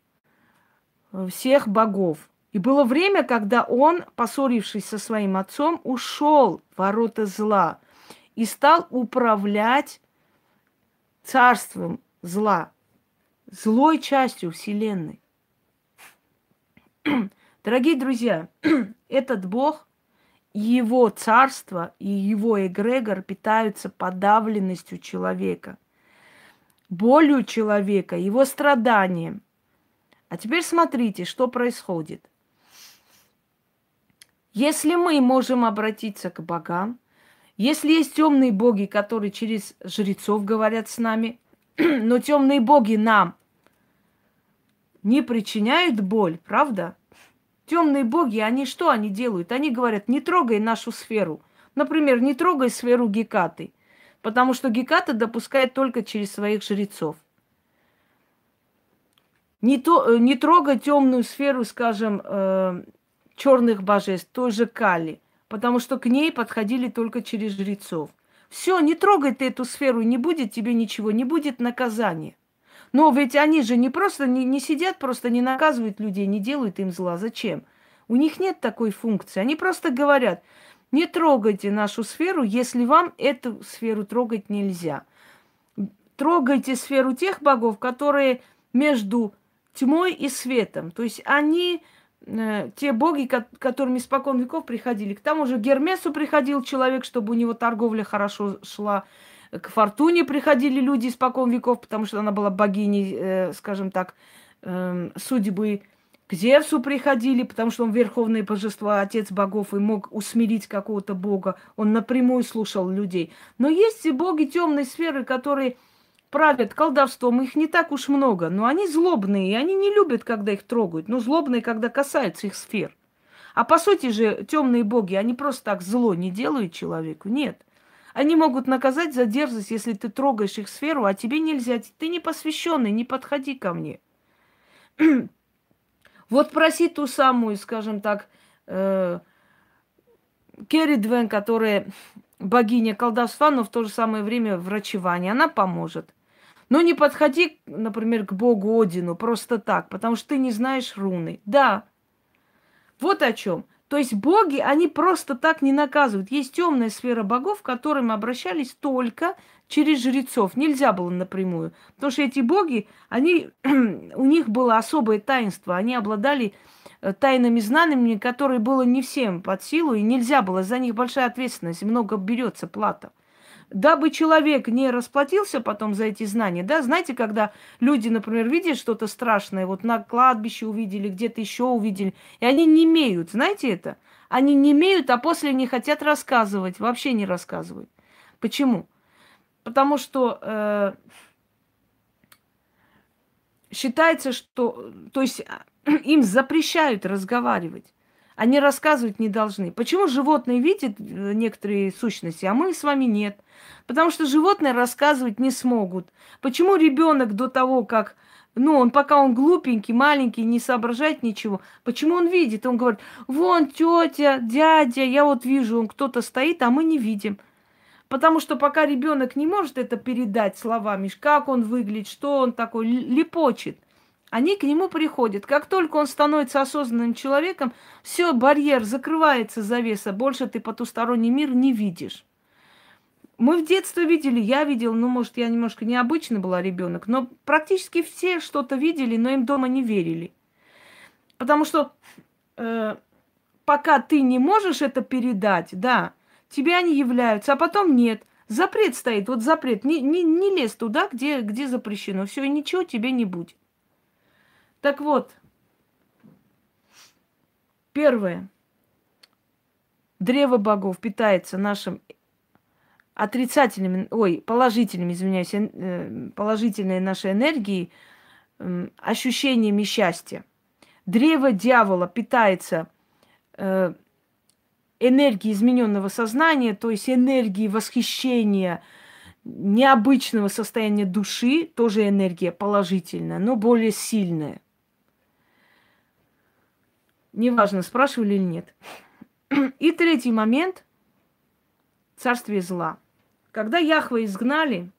A: э, всех богов. И было время, когда он, поссорившись со своим отцом, ушел в ворота зла и стал управлять царством зла, злой частью Вселенной. Дорогие друзья, этот Бог его царство и его эгрегор питаются подавленностью человека, болью человека, его страданием. А теперь смотрите, что происходит. Если мы можем обратиться к богам, если есть темные боги, которые через жрецов говорят с нами, но темные боги нам не причиняют боль, правда? Темные боги, они что они делают? Они говорят, не трогай нашу сферу. Например, не трогай сферу Гекаты, потому что Геката допускает только через своих жрецов. Не, то, э, не трогай темную сферу, скажем, э, черных божеств, той же Кали, потому что к ней подходили только через жрецов. Все, не трогай ты эту сферу, не будет тебе ничего, не будет наказания. Но ведь они же не просто не, не сидят, просто не наказывают людей, не делают им зла. Зачем? У них нет такой функции. Они просто говорят, не трогайте нашу сферу, если вам эту сферу трогать нельзя. Трогайте сферу тех богов, которые между тьмой и светом. То есть они э, те боги, ко- которыми испокон веков приходили. К тому же Гермесу приходил человек, чтобы у него торговля хорошо шла. К Фортуне приходили люди испокон веков, потому что она была богиней, э, скажем так, э, судьбы. К Зевсу приходили, потому что он верховное божество, отец богов, и мог усмирить какого-то бога. Он напрямую слушал людей. Но есть и боги темной сферы, которые правят колдовством, их не так уж много, но они злобные, и они не любят, когда их трогают, но злобные, когда касаются их сфер. А по сути же темные боги, они просто так зло не делают человеку, нет. Они могут наказать за дерзость, если ты трогаешь их сферу, а тебе нельзя. Ты не посвященный, не подходи ко мне. вот проси ту самую, скажем так, э, Керри которая богиня колдовства, но в то же самое время врачевания, она поможет. Но не подходи, например, к богу Одину просто так, потому что ты не знаешь руны. Да, вот о чем. То есть боги, они просто так не наказывают. Есть темная сфера богов, к которым обращались только через жрецов. Нельзя было напрямую. Потому что эти боги, они, у них было особое таинство. Они обладали э, тайными знаниями, которые было не всем под силу, и нельзя было. За них большая ответственность, много берется плата дабы человек не расплатился потом за эти знания, да, знаете, когда люди, например, видят что-то страшное, вот на кладбище увидели, где-то еще увидели, и они не имеют, знаете это? Они не имеют, а после не хотят рассказывать, вообще не рассказывают. Почему? Потому что э, считается, что, то есть им запрещают разговаривать. Они рассказывать не должны. Почему животные видят э, некоторые сущности, а мы с вами нет? Потому что животные рассказывать не смогут. Почему ребенок до того, как ну, он пока он глупенький, маленький, не соображает ничего. Почему он видит? Он говорит, вон тетя, дядя, я вот вижу, он кто-то стоит, а мы не видим. Потому что пока ребенок не может это передать словами, как он выглядит, что он такой, лепочет – они к нему приходят. Как только он становится осознанным человеком, все, барьер закрывается, завеса. Больше ты потусторонний мир не видишь. Мы в детстве видели, я видел, ну, может, я немножко необычно была ребенок, но практически все что-то видели, но им дома не верили. Потому что э, пока ты не можешь это передать, да, тебе они являются, а потом нет. Запрет стоит, вот запрет. Не, не, не лезь туда, где, где запрещено. Все, и ничего тебе не будет. Так вот, первое. Древо богов питается нашим отрицательными, ой, положительными, извиняюсь, э, положительной нашей энергией, ощущениями счастья. Древо дьявола питается э, энергией измененного сознания, то есть энергией восхищения, необычного состояния души, тоже энергия положительная, но более сильная. Неважно, спрашивали или нет. И третий момент – царствие зла. Когда Яхва изгнали,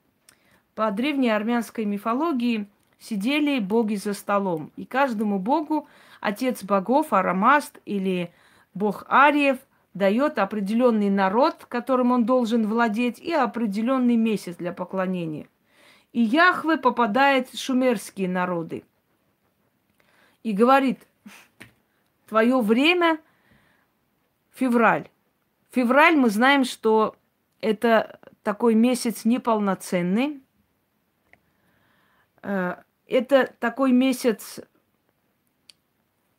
A: по древней армянской мифологии сидели боги за столом. И каждому богу отец богов, Арамаст или бог Ариев дает определенный народ, которым он должен владеть, и определенный месяц для поклонения. И Яхве попадает в шумерские народы. И говорит – Твое время февраль. Февраль мы знаем, что это такой месяц неполноценный. Э, это такой месяц,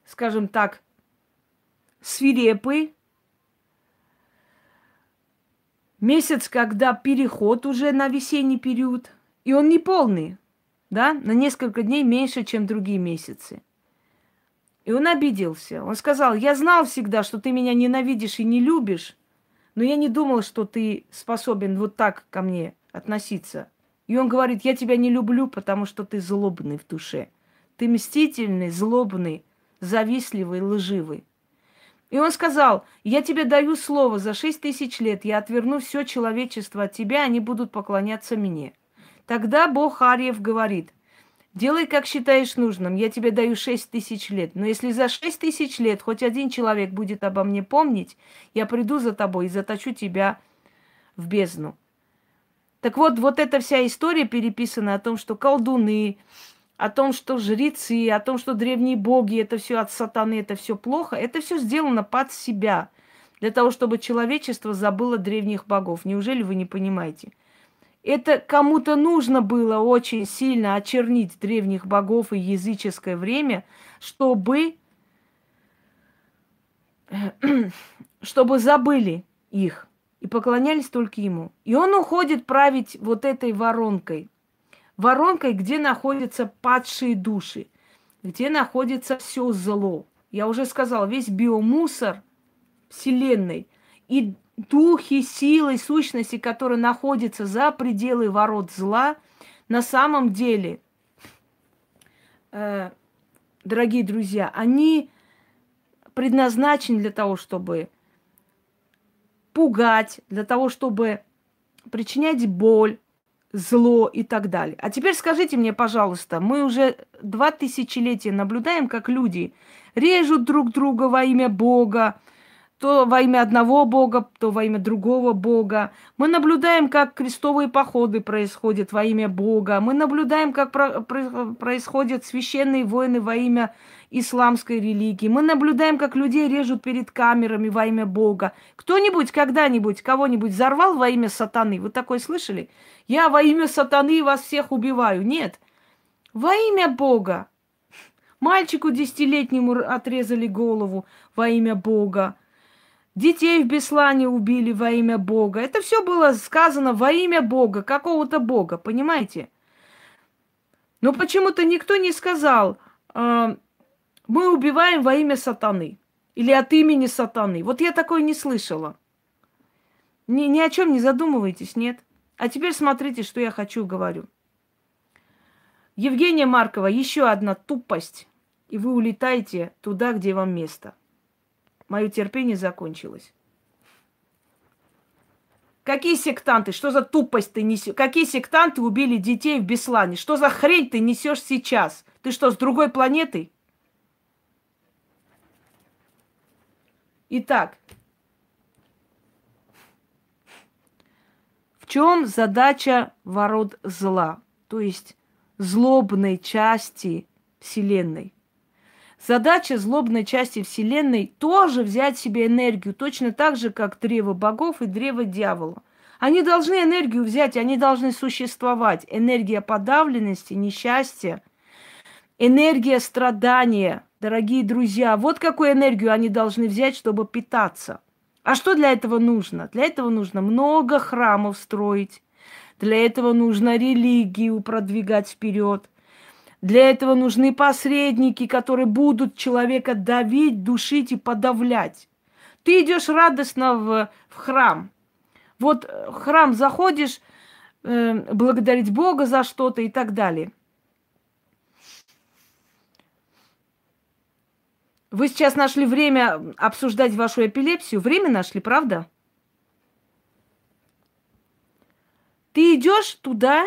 A: скажем так, свирепый. Месяц, когда переход уже на весенний период. И он не полный, да, на несколько дней меньше, чем другие месяцы. И он обиделся. Он сказал, я знал всегда, что ты меня ненавидишь и не любишь, но я не думала, что ты способен вот так ко мне относиться. И он говорит, я тебя не люблю, потому что ты злобный в душе. Ты мстительный, злобный, завистливый, лживый. И он сказал, я тебе даю слово, за шесть тысяч лет я отверну все человечество от тебя, они будут поклоняться мне. Тогда Бог Арьев говорит, делай, как считаешь нужным, я тебе даю шесть тысяч лет. Но если за шесть тысяч лет хоть один человек будет обо мне помнить, я приду за тобой и заточу тебя в бездну. Так вот, вот эта вся история переписана о том, что колдуны, о том, что жрецы, о том, что древние боги, это все от сатаны, это все плохо, это все сделано под себя, для того, чтобы человечество забыло древних богов. Неужели вы не понимаете? Это кому-то нужно было очень сильно очернить древних богов и языческое время, чтобы, чтобы забыли их и поклонялись только ему. И он уходит править вот этой воронкой, воронкой, где находятся падшие души, где находится все зло. Я уже сказала, весь биомусор Вселенной и духи, силы, сущности, которые находятся за пределы ворот зла, на самом деле, э, дорогие друзья, они предназначены для того, чтобы пугать, для того, чтобы причинять боль, зло и так далее. А теперь скажите мне, пожалуйста, мы уже два тысячелетия наблюдаем, как люди режут друг друга во имя Бога, то во имя одного Бога, то во имя другого Бога. Мы наблюдаем, как крестовые походы происходят во имя Бога. Мы наблюдаем, как про- про- происходят священные войны во имя исламской религии. Мы наблюдаем, как людей режут перед камерами во имя Бога. Кто-нибудь когда-нибудь кого-нибудь взорвал во имя сатаны? Вы такое слышали? Я во имя сатаны вас всех убиваю. Нет. Во имя Бога. Мальчику десятилетнему отрезали голову во имя Бога. Детей в Беслане убили во имя Бога. Это все было сказано во имя Бога, какого-то Бога, понимаете? Но почему-то никто не сказал, э, мы убиваем во имя сатаны или от имени сатаны. Вот я такое не слышала. Ни, ни о чем не задумывайтесь, нет? А теперь смотрите, что я хочу говорю. Евгения Маркова, еще одна тупость, и вы улетаете туда, где вам место – Мое терпение закончилось. Какие сектанты? Что за тупость ты несешь? Какие сектанты убили детей в Беслане? Что за хрень ты несешь сейчас? Ты что, с другой планеты? Итак, в чем задача ворот зла, то есть злобной части Вселенной? Задача злобной части Вселенной тоже взять себе энергию, точно так же, как древо богов и древо дьявола. Они должны энергию взять, они должны существовать. Энергия подавленности, несчастья, энергия страдания, дорогие друзья. Вот какую энергию они должны взять, чтобы питаться. А что для этого нужно? Для этого нужно много храмов строить. Для этого нужно религию продвигать вперед. Для этого нужны посредники, которые будут человека давить, душить и подавлять. Ты идешь радостно в, в храм. Вот э, в храм заходишь, э, благодарить Бога за что-то и так далее. Вы сейчас нашли время обсуждать вашу эпилепсию. Время нашли, правда? Ты идешь туда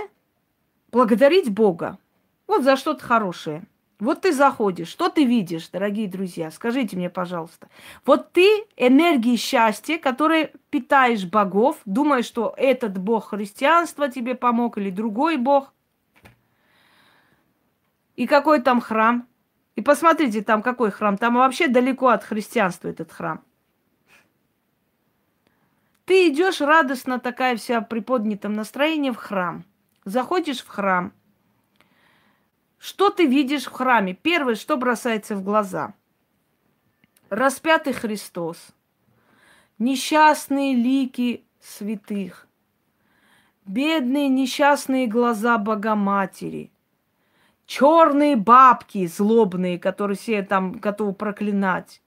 A: благодарить Бога. Вот за что-то хорошее. Вот ты заходишь, что ты видишь, дорогие друзья? Скажите мне, пожалуйста. Вот ты энергией счастья, которой питаешь богов, думаешь, что этот бог христианства тебе помог или другой бог. И какой там храм? И посмотрите, там какой храм. Там вообще далеко от христианства этот храм. Ты идешь радостно такая вся при поднятом настроении в храм. Заходишь в храм – что ты видишь в храме? Первое, что бросается в глаза. Распятый Христос. Несчастные лики святых. Бедные несчастные глаза Богоматери. Черные бабки злобные, которые все там готовы проклинать.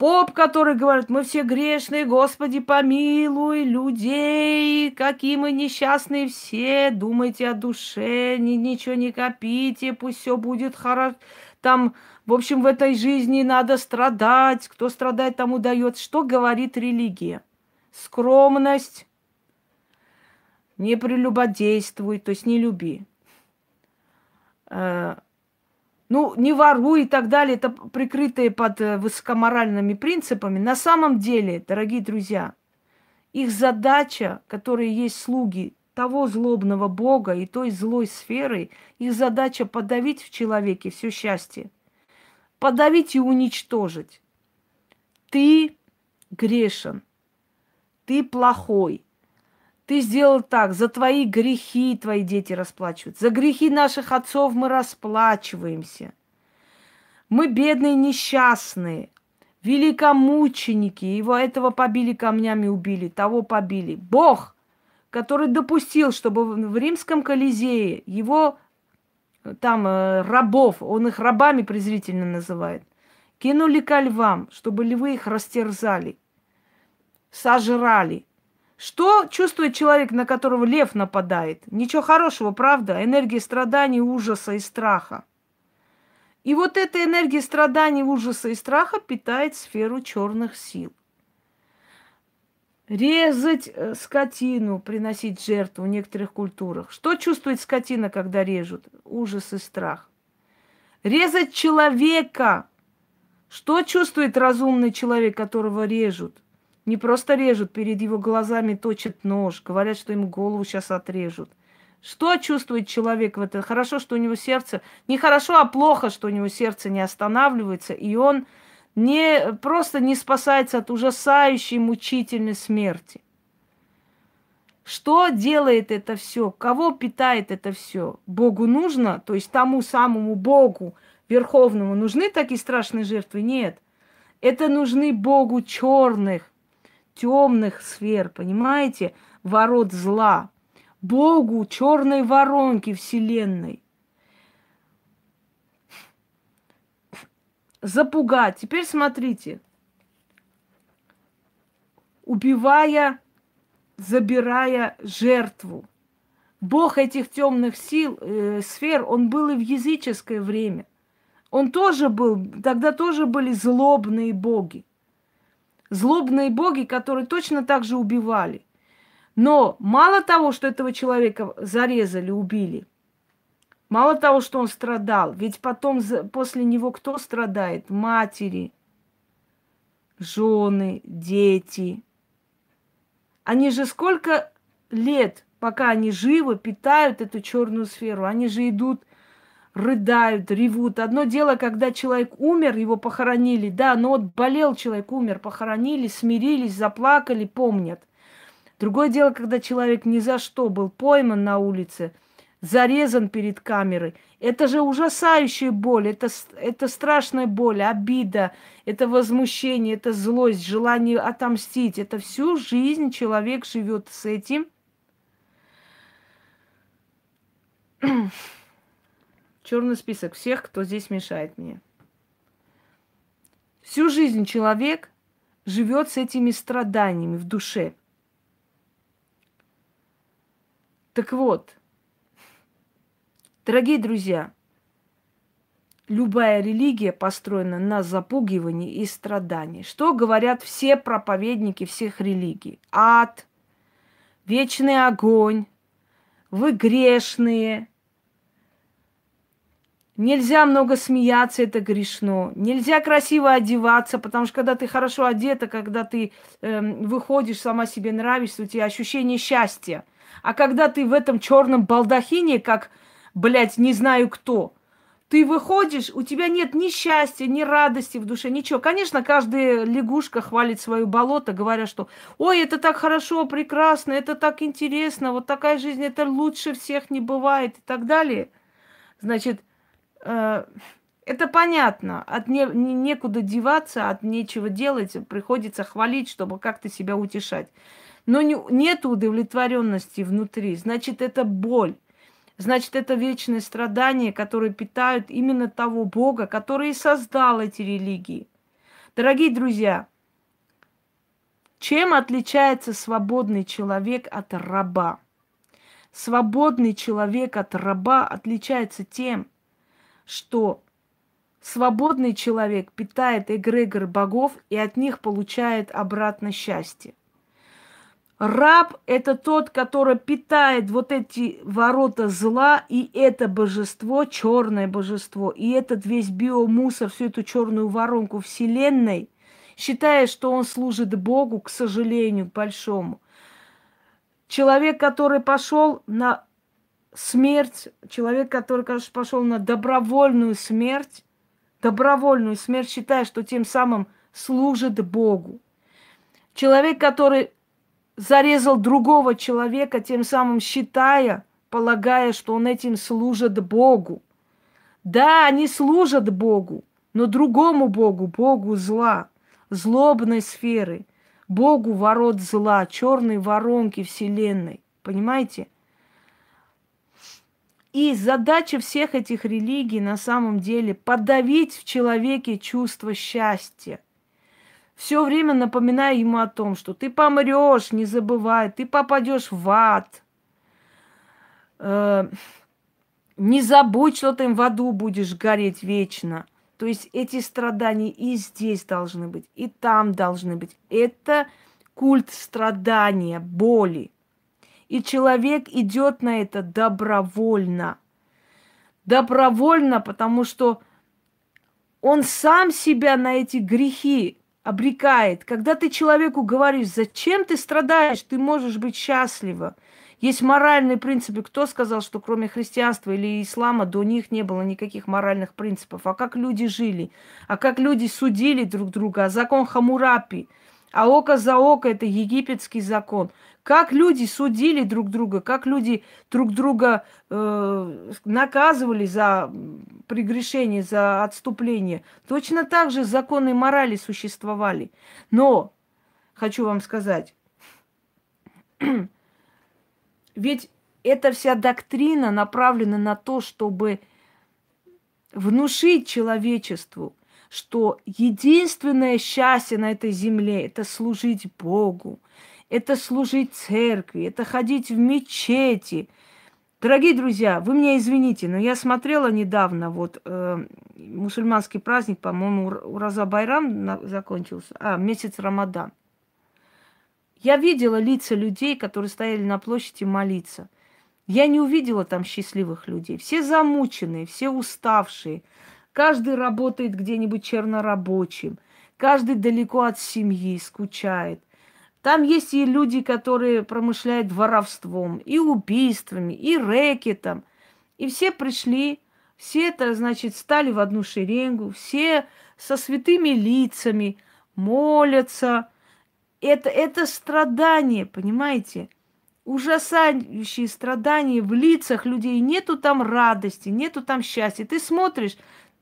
A: Поп, который говорит, мы все грешные, Господи, помилуй людей, какие мы несчастные все, думайте о душе, ни, ничего не копите, пусть все будет хорошо. Там, в общем, в этой жизни надо страдать, кто страдает, тому дает. Что говорит религия? Скромность, не прелюбодействуй, то есть не люби. Ну, не воруй и так далее, это прикрытые под э, высокоморальными принципами. На самом деле, дорогие друзья, их задача, которые есть слуги того злобного Бога и той злой сферы, их задача подавить в человеке все счастье. Подавить и уничтожить. Ты грешен, ты плохой, ты сделал так, за твои грехи твои дети расплачиваются. За грехи наших отцов мы расплачиваемся. Мы бедные, несчастные, великомученики. Его этого побили камнями, убили, того побили. Бог, который допустил, чтобы в римском Колизее его там э, рабов, он их рабами презрительно называет, кинули ко львам, чтобы львы их растерзали, сожрали – что чувствует человек, на которого лев нападает? Ничего хорошего, правда? Энергия страданий, ужаса и страха. И вот эта энергия страданий, ужаса и страха питает сферу черных сил. Резать э, скотину, приносить жертву в некоторых культурах. Что чувствует скотина, когда режут? Ужас и страх. Резать человека. Что чувствует разумный человек, которого режут? Не просто режут, перед его глазами точат нож, говорят, что ему голову сейчас отрежут. Что чувствует человек в этом? Хорошо, что у него сердце... Не хорошо, а плохо, что у него сердце не останавливается, и он не, просто не спасается от ужасающей мучительной смерти. Что делает это все? Кого питает это все? Богу нужно, то есть тому самому Богу Верховному нужны такие страшные жертвы? Нет. Это нужны Богу черных, темных сфер, понимаете, ворот зла, Богу черной воронки Вселенной. Запугать. Теперь смотрите. Убивая, забирая жертву. Бог этих темных сил, э, сфер, он был и в языческое время. Он тоже был, тогда тоже были злобные боги злобные боги, которые точно так же убивали. Но мало того, что этого человека зарезали, убили, мало того, что он страдал, ведь потом после него кто страдает? Матери, жены, дети. Они же сколько лет, пока они живы, питают эту черную сферу. Они же идут рыдают, ревут. Одно дело, когда человек умер, его похоронили, да, но вот болел человек, умер, похоронили, смирились, заплакали, помнят. Другое дело, когда человек ни за что был пойман на улице, зарезан перед камерой. Это же ужасающая боль, это, это страшная боль, обида, это возмущение, это злость, желание отомстить. Это всю жизнь человек живет с этим. черный список всех, кто здесь мешает мне. Всю жизнь человек живет с этими страданиями в душе. Так вот, дорогие друзья, любая религия построена на запугивании и страдании. Что говорят все проповедники всех религий? Ад, вечный огонь, вы грешные, Нельзя много смеяться, это грешно. Нельзя красиво одеваться, потому что когда ты хорошо одета, когда ты э, выходишь, сама себе нравишься, у тебя ощущение счастья. А когда ты в этом черном балдахине, как, блядь, не знаю кто, ты выходишь, у тебя нет ни счастья, ни радости в душе, ничего. Конечно, каждая лягушка хвалит свое болото, говоря, что «Ой, это так хорошо, прекрасно, это так интересно, вот такая жизнь, это лучше всех не бывает» и так далее. Значит, это понятно. От не, некуда деваться, от нечего делать, приходится хвалить, чтобы как-то себя утешать. Но не, нет удовлетворенности внутри, значит, это боль. Значит, это вечное страдание, которое питают именно того Бога, который и создал эти религии. Дорогие друзья, чем отличается свободный человек от раба? Свободный человек от раба отличается тем, что свободный человек питает эгрегор богов и от них получает обратно счастье. Раб – это тот, который питает вот эти ворота зла и это божество, черное божество, и этот весь биомусор, всю эту черную воронку Вселенной, считая, что он служит Богу, к сожалению, большому. Человек, который пошел на смерть, человек, который, конечно, пошел на добровольную смерть, добровольную смерть, считая, что тем самым служит Богу. Человек, который зарезал другого человека, тем самым считая, полагая, что он этим служит Богу. Да, они служат Богу, но другому Богу, Богу зла, злобной сферы, Богу ворот зла, черной воронки Вселенной. Понимаете? И задача всех этих религий на самом деле подавить в человеке чувство счастья – все время напоминая ему о том, что ты помрешь, не забывай, ты попадешь в ад. Э, не забудь, что ты в аду будешь гореть вечно. То есть эти страдания и здесь должны быть, и там должны быть. Это культ страдания, боли. И человек идет на это добровольно. Добровольно, потому что он сам себя на эти грехи обрекает. Когда ты человеку говоришь, зачем ты страдаешь, ты можешь быть счастлива. Есть моральные принципы. Кто сказал, что кроме христианства или ислама до них не было никаких моральных принципов? А как люди жили? А как люди судили друг друга? А закон Хамурапи – а око за око это египетский закон. Как люди судили друг друга, как люди друг друга э, наказывали за прегрешение, за отступление. Точно так же законы морали существовали. Но, хочу вам сказать, ведь эта вся доктрина направлена на то, чтобы внушить человечеству, что единственное счастье на этой земле – это служить Богу, это служить церкви, это ходить в мечети. Дорогие друзья, вы меня извините, но я смотрела недавно, вот э, мусульманский праздник, по-моему, Ураза Байрам на, закончился, а, месяц Рамадан. Я видела лица людей, которые стояли на площади молиться. Я не увидела там счастливых людей. Все замученные, все уставшие – Каждый работает где-нибудь чернорабочим. Каждый далеко от семьи, скучает. Там есть и люди, которые промышляют воровством, и убийствами, и рэкетом. И все пришли, все это, значит, стали в одну шеренгу, все со святыми лицами, молятся. Это, это страдание, понимаете? Ужасающие страдания в лицах людей. Нету там радости, нету там счастья. Ты смотришь,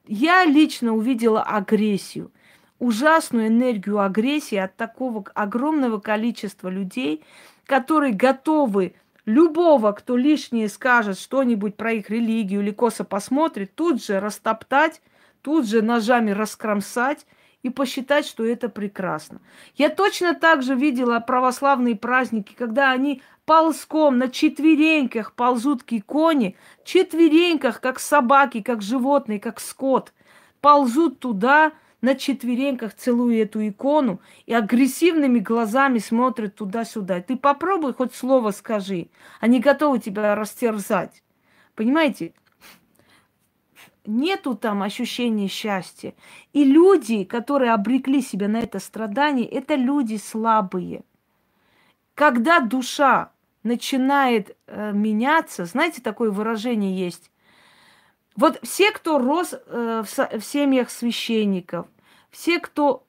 A: я лично увидела агрессию, ужасную энергию агрессии от такого огромного количества людей, которые готовы любого, кто лишнее скажет что-нибудь про их религию или косо посмотрит, тут же растоптать, тут же ножами раскромсать и посчитать, что это прекрасно. Я точно так же видела православные праздники, когда они ползком на четвереньках ползут к иконе, четвереньках, как собаки, как животные, как скот, ползут туда на четвереньках, целуя эту икону, и агрессивными глазами смотрят туда-сюда. Ты попробуй хоть слово скажи. Они готовы тебя растерзать. Понимаете? Нету там ощущения счастья. И люди, которые обрекли себя на это страдание, это люди слабые. Когда душа начинает э, меняться, знаете, такое выражение есть. Вот все, кто рос э, в, семьях священников, все, кто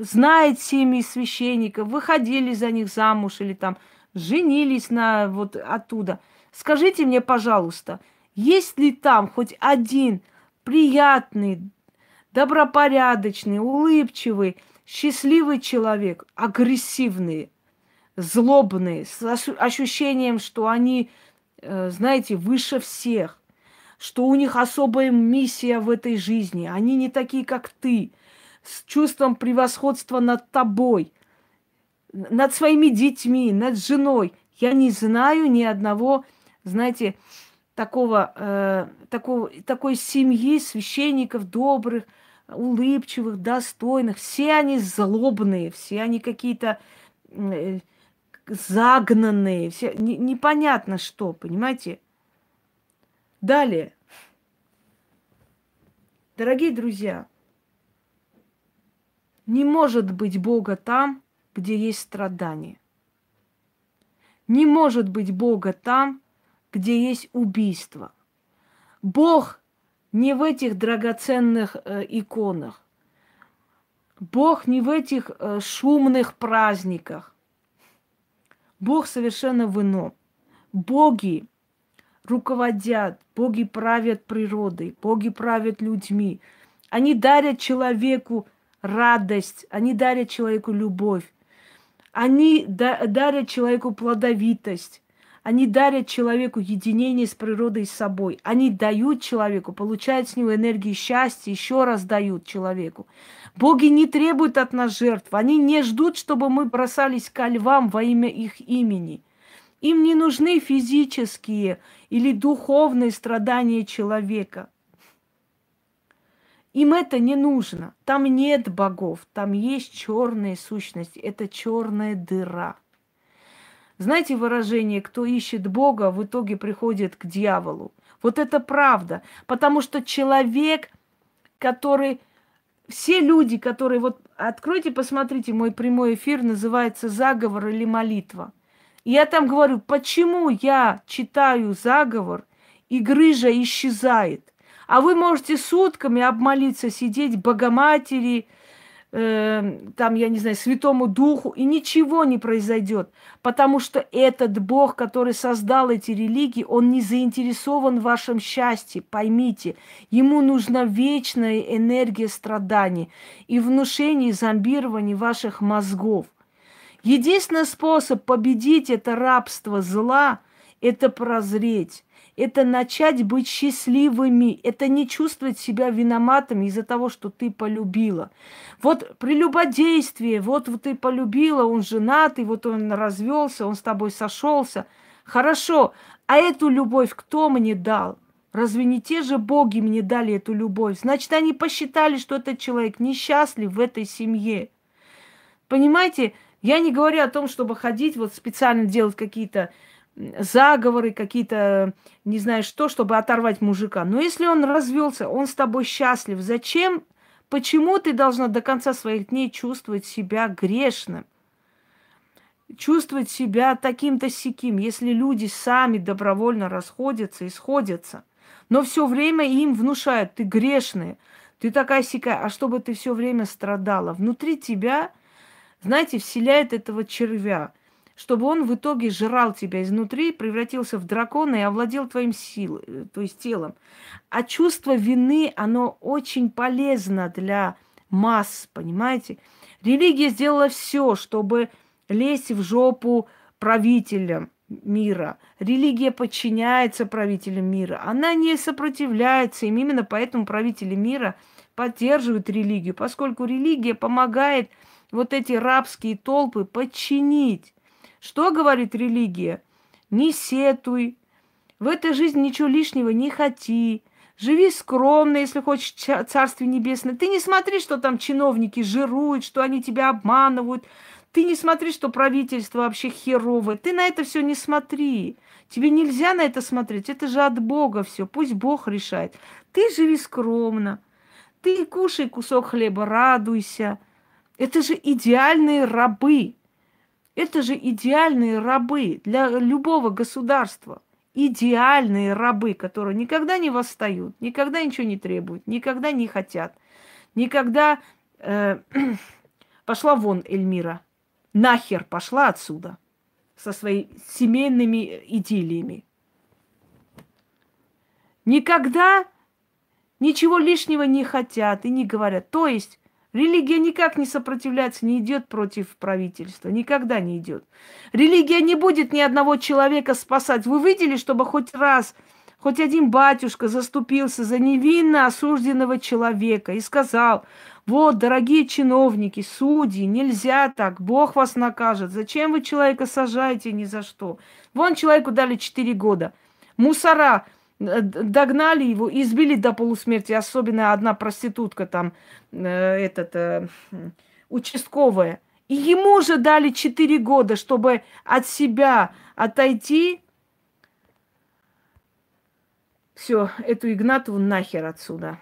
A: знает семьи священников, выходили за них замуж или там женились на вот оттуда. Скажите мне, пожалуйста, есть ли там хоть один приятный, добропорядочный, улыбчивый, счастливый человек, агрессивный, злобные, с ощущением, что они, э, знаете, выше всех, что у них особая миссия в этой жизни, они не такие, как ты, с чувством превосходства над тобой, над своими детьми, над женой. Я не знаю ни одного, знаете, такого, э, такого, такой семьи священников добрых, улыбчивых, достойных. Все они злобные, все они какие-то э, загнанные, все не, непонятно что, понимаете? Далее. Дорогие друзья, не может быть Бога там, где есть страдания. Не может быть Бога там, где есть убийство. Бог не в этих драгоценных э, иконах. Бог не в этих э, шумных праздниках. Бог совершенно в ином. Боги руководят, боги правят природой, боги правят людьми. Они дарят человеку радость, они дарят человеку любовь, они дарят человеку плодовитость, они дарят человеку единение с природой и с собой. Они дают человеку, получают с него энергию счастья, еще раз дают человеку. Боги не требуют от нас жертв. Они не ждут, чтобы мы бросались ко львам во имя их имени. Им не нужны физические или духовные страдания человека. Им это не нужно. Там нет богов, там есть черная сущность. Это черная дыра. Знаете выражение, кто ищет Бога, в итоге приходит к дьяволу. Вот это правда. Потому что человек, который... Все люди, которые... Вот откройте, посмотрите, мой прямой эфир называется «Заговор или молитва». Я там говорю, почему я читаю заговор, и грыжа исчезает. А вы можете сутками обмолиться, сидеть Богоматери, э, там, я не знаю, Святому Духу, и ничего не произойдет. Потому что этот Бог, который создал эти религии, он не заинтересован в вашем счастье, поймите. Ему нужна вечная энергия страданий и внушение зомбирования ваших мозгов. Единственный способ победить это рабство зла – это прозреть это начать быть счастливыми, это не чувствовать себя виноватыми из-за того, что ты полюбила. Вот прелюбодействие, вот, вот ты полюбила, он женатый, вот он развелся, он с тобой сошелся. Хорошо, а эту любовь кто мне дал? Разве не те же боги мне дали эту любовь? Значит, они посчитали, что этот человек несчастлив в этой семье. Понимаете, я не говорю о том, чтобы ходить, вот специально делать какие-то заговоры, какие-то, не знаю что, чтобы оторвать мужика. Но если он развелся, он с тобой счастлив, зачем, почему ты должна до конца своих дней чувствовать себя грешным? Чувствовать себя таким-то сяким, если люди сами добровольно расходятся и сходятся. Но все время им внушают, ты грешная, ты такая сякая, а чтобы ты все время страдала. Внутри тебя, знаете, вселяет этого червя – чтобы он в итоге жрал тебя изнутри, превратился в дракона и овладел твоим силой, э, то есть телом. А чувство вины, оно очень полезно для масс, понимаете? Религия сделала все, чтобы лезть в жопу правителям мира. Религия подчиняется правителям мира. Она не сопротивляется им. Именно поэтому правители мира поддерживают религию, поскольку религия помогает вот эти рабские толпы подчинить. Что говорит религия? Не сетуй, в этой жизни ничего лишнего не хоти, живи скромно, если хочешь Царствие Небесное. Ты не смотри, что там чиновники жируют, что они тебя обманывают. Ты не смотри, что правительство вообще херовое. Ты на это все не смотри. Тебе нельзя на это смотреть. Это же от Бога все. Пусть Бог решает. Ты живи скромно. Ты кушай кусок хлеба, радуйся. Это же идеальные рабы. Это же идеальные рабы для любого государства. Идеальные рабы, которые никогда не восстают, никогда ничего не требуют, никогда не хотят, никогда э, пошла вон Эльмира, нахер пошла отсюда со своими семейными идиллиями. Никогда ничего лишнего не хотят и не говорят. То есть Религия никак не сопротивляется, не идет против правительства, никогда не идет. Религия не будет ни одного человека спасать. Вы видели, чтобы хоть раз, хоть один батюшка заступился за невинно осужденного человека и сказал, вот, дорогие чиновники, судьи, нельзя так, Бог вас накажет. Зачем вы человека сажаете ни за что? Вон человеку дали 4 года. Мусора догнали его, избили до полусмерти. Особенно одна проститутка там, э, этот, э, участковая. И ему же дали 4 года, чтобы от себя отойти. Все, эту Игнатову нахер отсюда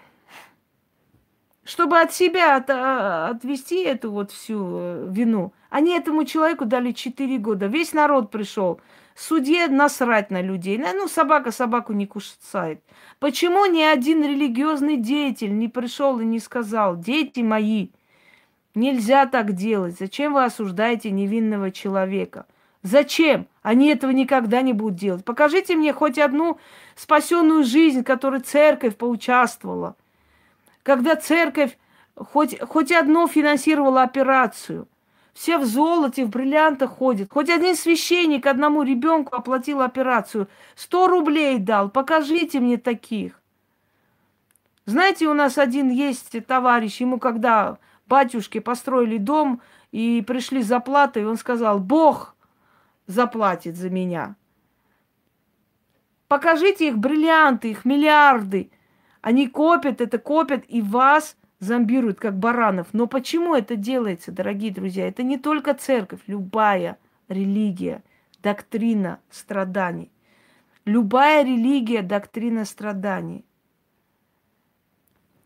A: чтобы от себя от, а, отвести эту вот всю э, вину. Они этому человеку дали 4 года. Весь народ пришел. Судье насрать на людей. Ну, собака собаку не кусает. Почему ни один религиозный деятель не пришел и не сказал, дети мои, нельзя так делать. Зачем вы осуждаете невинного человека? Зачем? Они этого никогда не будут делать. Покажите мне хоть одну спасенную жизнь, в которой церковь поучаствовала когда церковь хоть, хоть одно финансировала операцию. Все в золоте, в бриллиантах ходят. Хоть один священник одному ребенку оплатил операцию. Сто рублей дал. Покажите мне таких. Знаете, у нас один есть товарищ, ему когда батюшки построили дом и пришли за платой, он сказал, Бог заплатит за меня. Покажите их бриллианты, их миллиарды – они копят это, копят и вас зомбируют, как баранов. Но почему это делается, дорогие друзья? Это не только церковь, любая религия, доктрина страданий. Любая религия, доктрина страданий.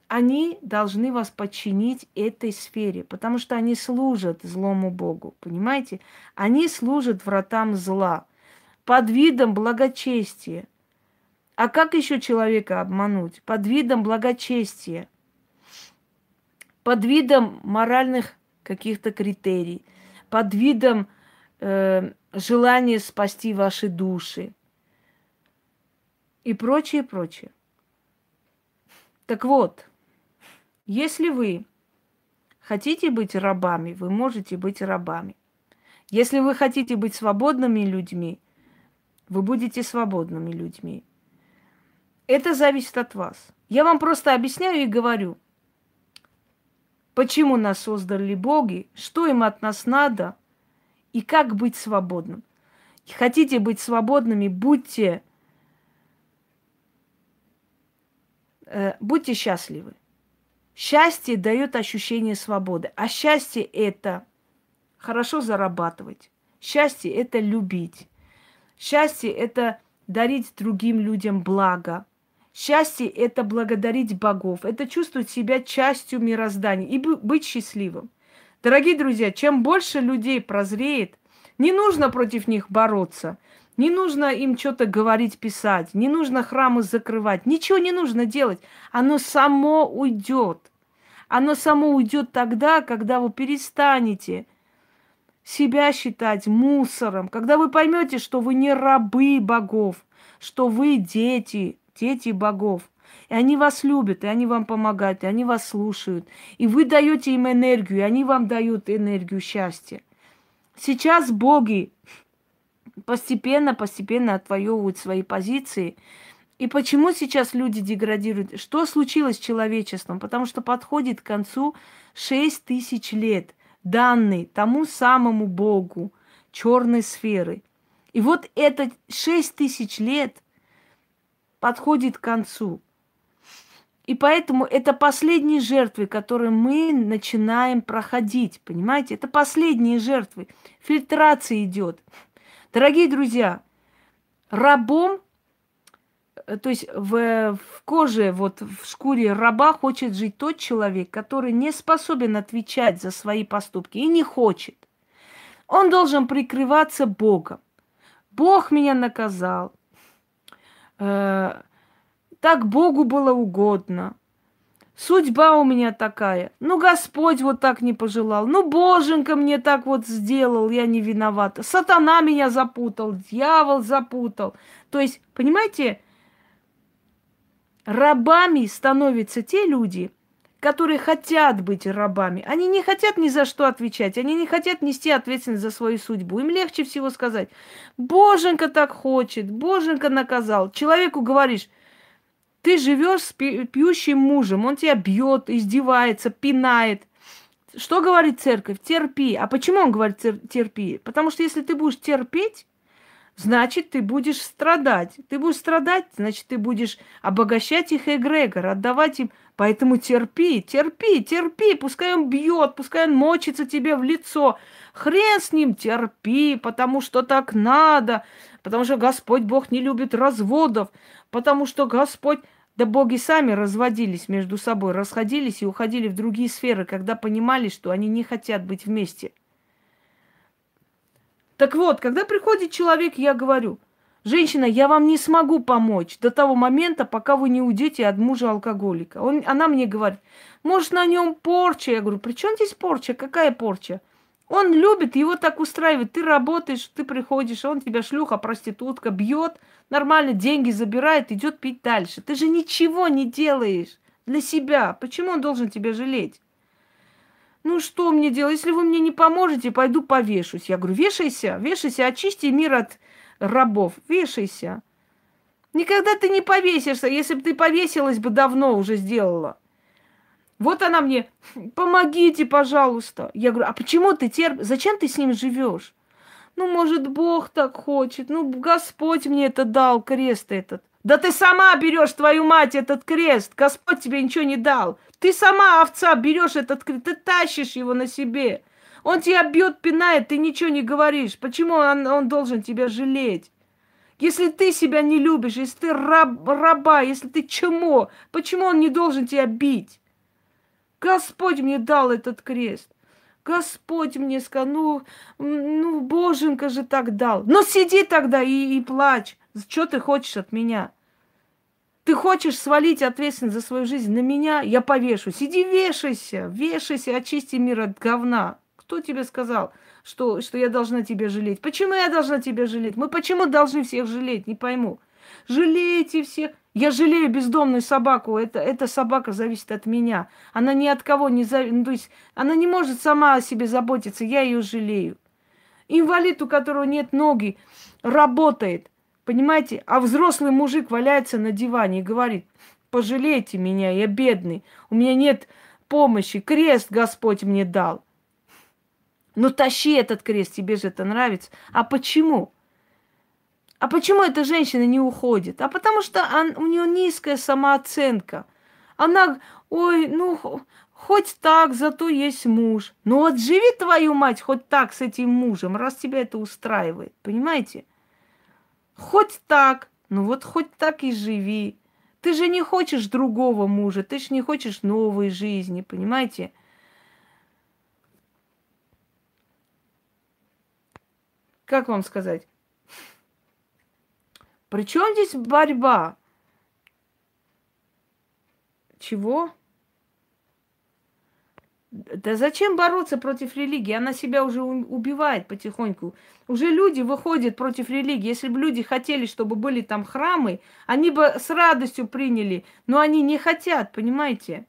A: Они должны вас подчинить этой сфере, потому что они служат злому Богу, понимаете? Они служат вратам зла под видом благочестия – а как еще человека обмануть? Под видом благочестия, под видом моральных каких-то критерий, под видом э, желания спасти ваши души и прочее, прочее. Так вот, если вы хотите быть рабами, вы можете быть рабами. Если вы хотите быть свободными людьми, вы будете свободными людьми. Это зависит от вас. Я вам просто объясняю и говорю, почему нас создали боги, что им от нас надо и как быть свободным. Хотите быть свободными, будьте, э, будьте счастливы. Счастье дает ощущение свободы. А счастье это хорошо зарабатывать. Счастье это любить. Счастье это дарить другим людям благо. Счастье – это благодарить богов, это чувствовать себя частью мироздания и быть счастливым. Дорогие друзья, чем больше людей прозреет, не нужно против них бороться, не нужно им что-то говорить, писать, не нужно храмы закрывать, ничего не нужно делать. Оно само уйдет. Оно само уйдет тогда, когда вы перестанете себя считать мусором, когда вы поймете, что вы не рабы богов, что вы дети дети богов. И они вас любят, и они вам помогают, и они вас слушают. И вы даете им энергию, и они вам дают энергию счастья. Сейчас боги постепенно, постепенно отвоевывают свои позиции. И почему сейчас люди деградируют? Что случилось с человечеством? Потому что подходит к концу 6 тысяч лет, данный тому самому Богу черной сферы. И вот это 6 тысяч лет – подходит к концу. И поэтому это последние жертвы, которые мы начинаем проходить. Понимаете? Это последние жертвы. Фильтрация идет. Дорогие друзья, рабом, э, то есть в, в коже, вот в шкуре раба хочет жить тот человек, который не способен отвечать за свои поступки и не хочет. Он должен прикрываться Богом. Бог меня наказал, так Богу было угодно. Судьба у меня такая. Ну, Господь вот так не пожелал. Ну, Боженька мне так вот сделал, я не виновата. Сатана меня запутал, дьявол запутал. То есть, понимаете, рабами становятся те люди, которые хотят быть рабами, они не хотят ни за что отвечать, они не хотят нести ответственность за свою судьбу. Им легче всего сказать, Боженька так хочет, Боженька наказал. Человеку говоришь, ты живешь с пьющим мужем, он тебя бьет, издевается, пинает. Что говорит церковь? Терпи. А почему он говорит терпи? Потому что если ты будешь терпеть, значит, ты будешь страдать. Ты будешь страдать, значит, ты будешь обогащать их эгрегор, отдавать им. Поэтому терпи, терпи, терпи. Пускай он бьет, пускай он мочится тебе в лицо. Хрен с ним, терпи, потому что так надо. Потому что Господь Бог не любит разводов. Потому что Господь... Да боги сами разводились между собой, расходились и уходили в другие сферы, когда понимали, что они не хотят быть вместе. Так вот, когда приходит человек, я говорю, женщина, я вам не смогу помочь до того момента, пока вы не уйдете от мужа алкоголика. Он, она мне говорит, может, на нем порча? Я говорю, при чем здесь порча? Какая порча? Он любит, его так устраивает. Ты работаешь, ты приходишь, он тебя шлюха, проститутка, бьет, нормально деньги забирает, идет пить дальше. Ты же ничего не делаешь для себя. Почему он должен тебя жалеть? Ну что мне делать? Если вы мне не поможете, пойду повешусь. Я говорю, вешайся, вешайся, очисти мир от рабов, вешайся. Никогда ты не повесишься. Если бы ты повесилась бы, давно уже сделала. Вот она мне, помогите, пожалуйста. Я говорю, а почему ты терпишь? Зачем ты с ним живешь? Ну, может, Бог так хочет. Ну, Господь мне это дал, крест этот. Да ты сама берешь, твою мать, этот крест. Господь тебе ничего не дал. Ты сама, овца, берешь этот крест, ты тащишь его на себе. Он тебя бьет, пинает, ты ничего не говоришь. Почему он, он должен тебя жалеть? Если ты себя не любишь, если ты раб, раба, если ты чмо, почему он не должен тебя бить? Господь мне дал этот крест. Господь мне сказал, ну, ну, Боженька же так дал. Но сиди тогда и, и плачь. Что ты хочешь от меня? Ты хочешь свалить ответственность за свою жизнь на меня? Я повешу. Сиди, вешайся, вешайся, очисти мир от говна. Кто тебе сказал, что, что я должна тебя жалеть? Почему я должна тебя жалеть? Мы почему должны всех жалеть? Не пойму. Жалейте всех. Я жалею бездомную собаку. Это, эта собака зависит от меня. Она ни от кого не зависит. Ну, то есть она не может сама о себе заботиться. Я ее жалею. Инвалид, у которого нет ноги, работает. Понимаете? А взрослый мужик валяется на диване и говорит, пожалейте меня, я бедный. У меня нет помощи. Крест Господь мне дал. Ну тащи этот крест, тебе же это нравится. А почему? А почему эта женщина не уходит? А потому что он, у нее низкая самооценка. Она, ой, ну, хоть так, зато есть муж. Ну вот живи твою мать хоть так с этим мужем, раз тебя это устраивает. Понимаете? Хоть так, ну вот хоть так и живи. Ты же не хочешь другого мужа, ты же не хочешь новой жизни, понимаете? Как вам сказать? Причем здесь борьба? Чего? Да зачем бороться против религии? Она себя уже убивает потихоньку. Уже люди выходят против религии. Если бы люди хотели, чтобы были там храмы, они бы с радостью приняли. Но они не хотят, понимаете?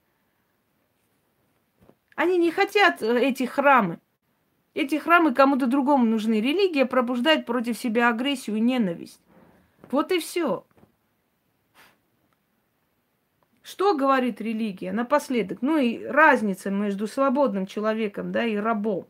A: Они не хотят э, эти храмы. Эти храмы кому-то другому нужны. Религия пробуждает против себя агрессию и ненависть. Вот и все. Что говорит религия напоследок? Ну и разница между свободным человеком, да, и рабом.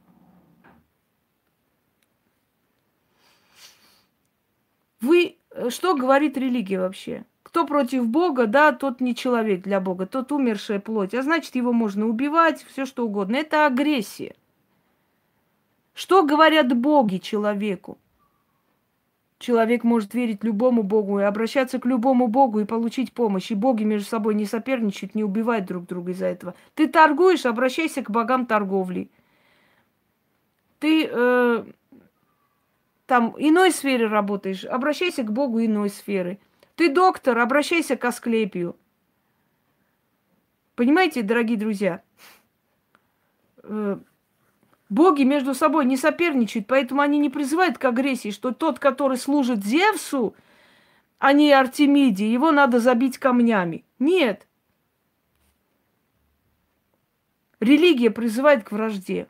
A: Вы, э, что говорит религия вообще? Кто против Бога, да, тот не человек для Бога, тот умершая плоть. А значит, его можно убивать, все что угодно. Это агрессия. Что говорят боги человеку? Человек может верить любому богу и обращаться к любому богу и получить помощь. И боги между собой не соперничают, не убивают друг друга из-за этого. Ты торгуешь, обращайся к богам торговли. Ты э, там иной сфере работаешь, обращайся к богу иной сферы. Ты доктор, обращайся к Асклепию. Понимаете, дорогие друзья? Э, Боги между собой не соперничают, поэтому они не призывают к агрессии, что тот, который служит Зевсу, а не Артемиде, его надо забить камнями. Нет. Религия призывает к вражде.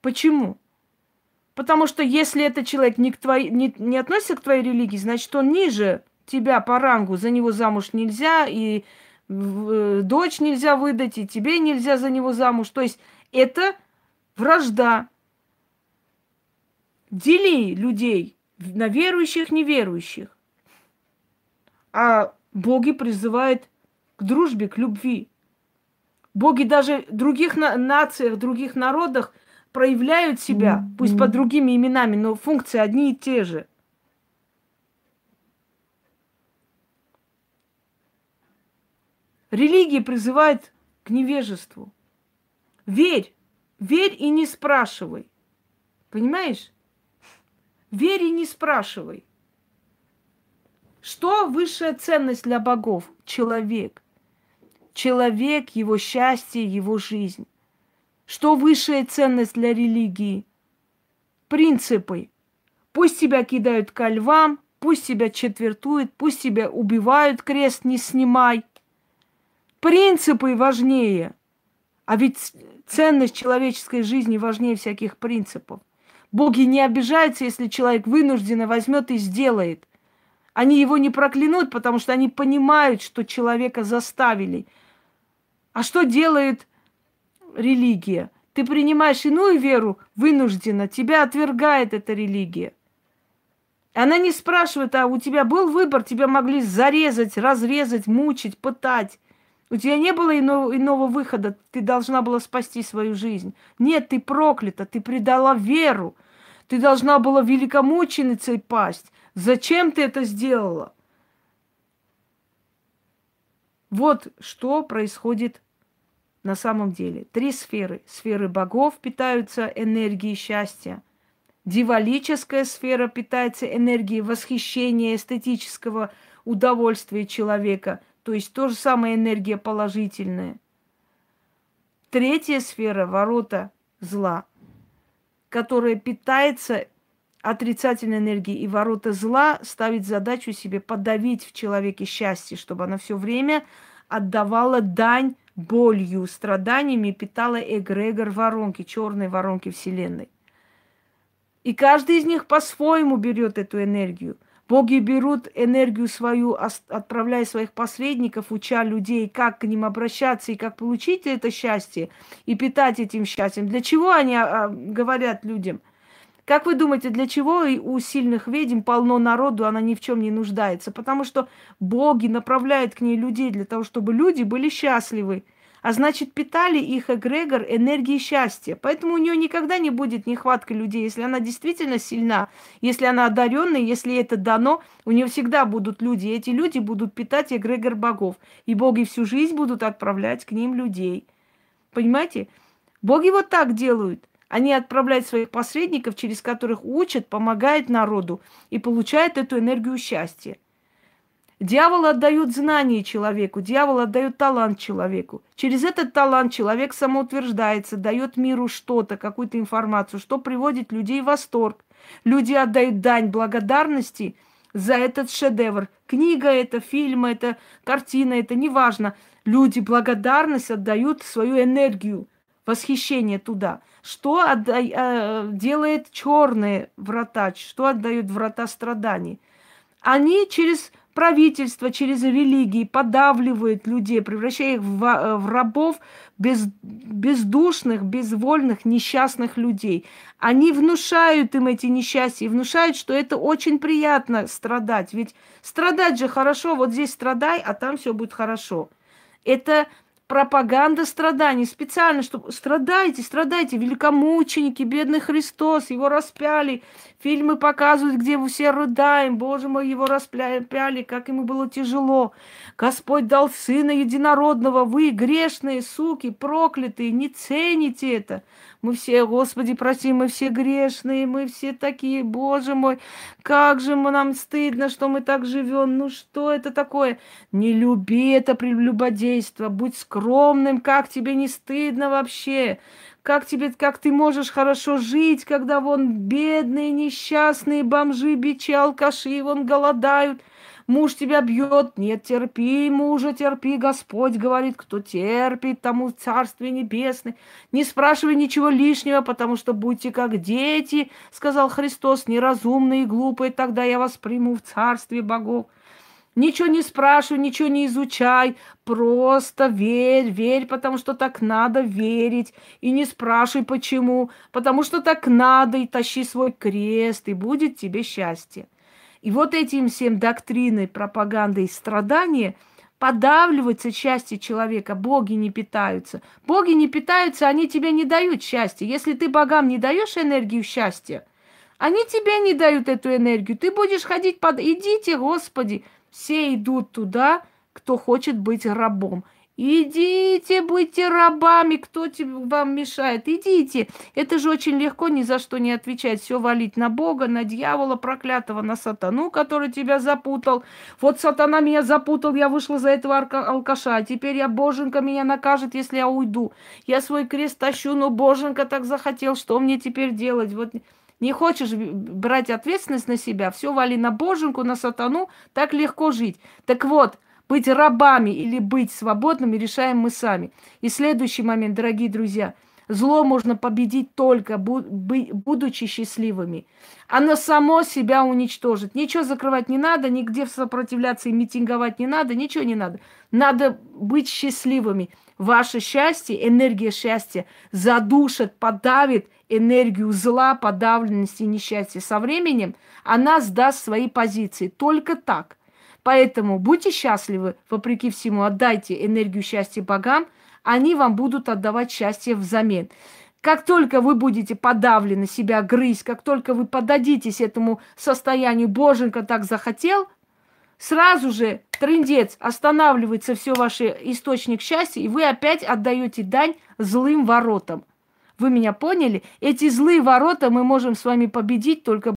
A: Почему? Потому что если этот человек не, к твоей, не, не относится к твоей религии, значит, он ниже тебя по рангу, за него замуж нельзя, и э, дочь нельзя выдать, и тебе нельзя за него замуж. То есть это вражда. Дели людей на верующих, неверующих. А боги призывают к дружбе, к любви. Боги даже в других на- нациях, других народах проявляют себя, mm-hmm. пусть под другими именами, но функции одни и те же. Религия призывает к невежеству. Верь, верь и не спрашивай. Понимаешь? Верь и не спрашивай. Что высшая ценность для богов? Человек. Человек, его счастье, его жизнь. Что высшая ценность для религии? Принципы. Пусть тебя кидают ко львам, пусть тебя четвертуют, пусть тебя убивают, крест не снимай. Принципы важнее. А ведь ценность человеческой жизни важнее всяких принципов. Боги не обижаются, если человек вынужденно возьмет и сделает – они его не проклянут, потому что они понимают, что человека заставили. А что делает религия? Ты принимаешь иную веру вынужденно, тебя отвергает эта религия. Она не спрашивает, а у тебя был выбор, тебя могли зарезать, разрезать, мучить, пытать. У тебя не было иного, иного выхода, ты должна была спасти свою жизнь. Нет, ты проклята, ты предала веру. Ты должна была великомученицей пасть. Зачем ты это сделала? Вот что происходит на самом деле. Три сферы. Сферы богов питаются энергией счастья. Дивалическая сфера питается энергией восхищения, эстетического удовольствия человека. То есть то же самое энергия положительная. Третья сфера – ворота зла, которая питается отрицательной энергии и ворота зла ставить задачу себе подавить в человеке счастье, чтобы она все время отдавала дань болью, страданиями, питала эгрегор воронки, черной воронки Вселенной. И каждый из них по-своему берет эту энергию. Боги берут энергию свою, отправляя своих посредников, уча людей, как к ним обращаться и как получить это счастье и питать этим счастьем. Для чего они а, говорят людям – как вы думаете, для чего у сильных ведьм полно народу, она ни в чем не нуждается? Потому что боги направляют к ней людей для того, чтобы люди были счастливы. А значит, питали их эгрегор энергией счастья. Поэтому у нее никогда не будет нехватка людей. Если она действительно сильна, если она одаренная, если это дано, у нее всегда будут люди. И эти люди будут питать эгрегор богов. И боги всю жизнь будут отправлять к ним людей. Понимаете? Боги вот так делают – они отправляют своих посредников, через которых учат, помогают народу и получают эту энергию счастья. Дьявол отдает знания человеку, дьявол отдает талант человеку. Через этот талант человек самоутверждается, дает миру что-то, какую-то информацию, что приводит людей в восторг. Люди отдают дань благодарности за этот шедевр. Книга это, фильм это, картина это, неважно. Люди благодарность отдают свою энергию, восхищение туда – что отда- э, делает черные врата? Что отдают врата страданий? Они через правительство, через религии подавливают людей, превращая их в, э, в рабов без, бездушных, безвольных, несчастных людей. Они внушают им эти несчастья, внушают, что это очень приятно страдать. Ведь страдать же хорошо, вот здесь страдай, а там все будет хорошо. Это пропаганда страданий. Специально, чтобы страдайте, страдайте, великомученики, бедный Христос, его распяли. Фильмы показывают, где мы все рыдаем. Боже мой, его распяли, как ему было тяжело. Господь дал Сына Единородного. Вы, грешные суки, проклятые, не цените это. Мы все, Господи, прости, мы все грешные, мы все такие, Боже мой, как же мы, нам стыдно, что мы так живем. Ну что это такое? Не люби это прелюбодейство, будь скромным, как тебе не стыдно вообще? Как тебе, как ты можешь хорошо жить, когда вон бедные, несчастные бомжи, бичи, алкаши, вон голодают. Муж тебя бьет, нет, терпи, мужа, терпи. Господь говорит, кто терпит, тому Царствие Небесное. Не спрашивай ничего лишнего, потому что будьте как дети, сказал Христос, неразумные и глупые, тогда я вас приму в Царствие богов. Ничего не спрашивай, ничего не изучай, просто верь, верь, потому что так надо верить. И не спрашивай, почему, потому что так надо, и тащи свой крест, и будет тебе счастье. И вот этим всем доктриной, пропагандой страдания подавливается счастье человека. Боги не питаются. Боги не питаются, они тебе не дают счастья. Если ты богам не даешь энергию счастья, они тебе не дают эту энергию. Ты будешь ходить под... Идите, Господи, все идут туда, кто хочет быть рабом. Идите, будьте рабами, кто тебе, вам мешает, идите. Это же очень легко, ни за что не отвечать. Все валить на Бога, на дьявола проклятого, на сатану, который тебя запутал. Вот сатана меня запутал, я вышла за этого алкаша. Теперь я, боженька, меня накажет, если я уйду. Я свой крест тащу, но боженька так захотел, что мне теперь делать? Вот не хочешь брать ответственность на себя, все вали на боженьку, на сатану, так легко жить. Так вот, быть рабами или быть свободными решаем мы сами. И следующий момент, дорогие друзья, зло можно победить только будучи счастливыми. Оно само себя уничтожит. Ничего закрывать не надо, нигде сопротивляться и митинговать не надо, ничего не надо. Надо быть счастливыми. Ваше счастье, энергия счастья задушит, подавит энергию зла, подавленности несчастья. Со временем она сдаст свои позиции. Только так. Поэтому будьте счастливы, вопреки всему, отдайте энергию счастья богам, они вам будут отдавать счастье взамен. Как только вы будете подавлены, себя грызть, как только вы подадитесь этому состоянию, боженька так захотел, сразу же трендец, останавливается все ваш источник счастья, и вы опять отдаете дань злым воротам. Вы меня поняли? Эти злые ворота мы можем с вами победить только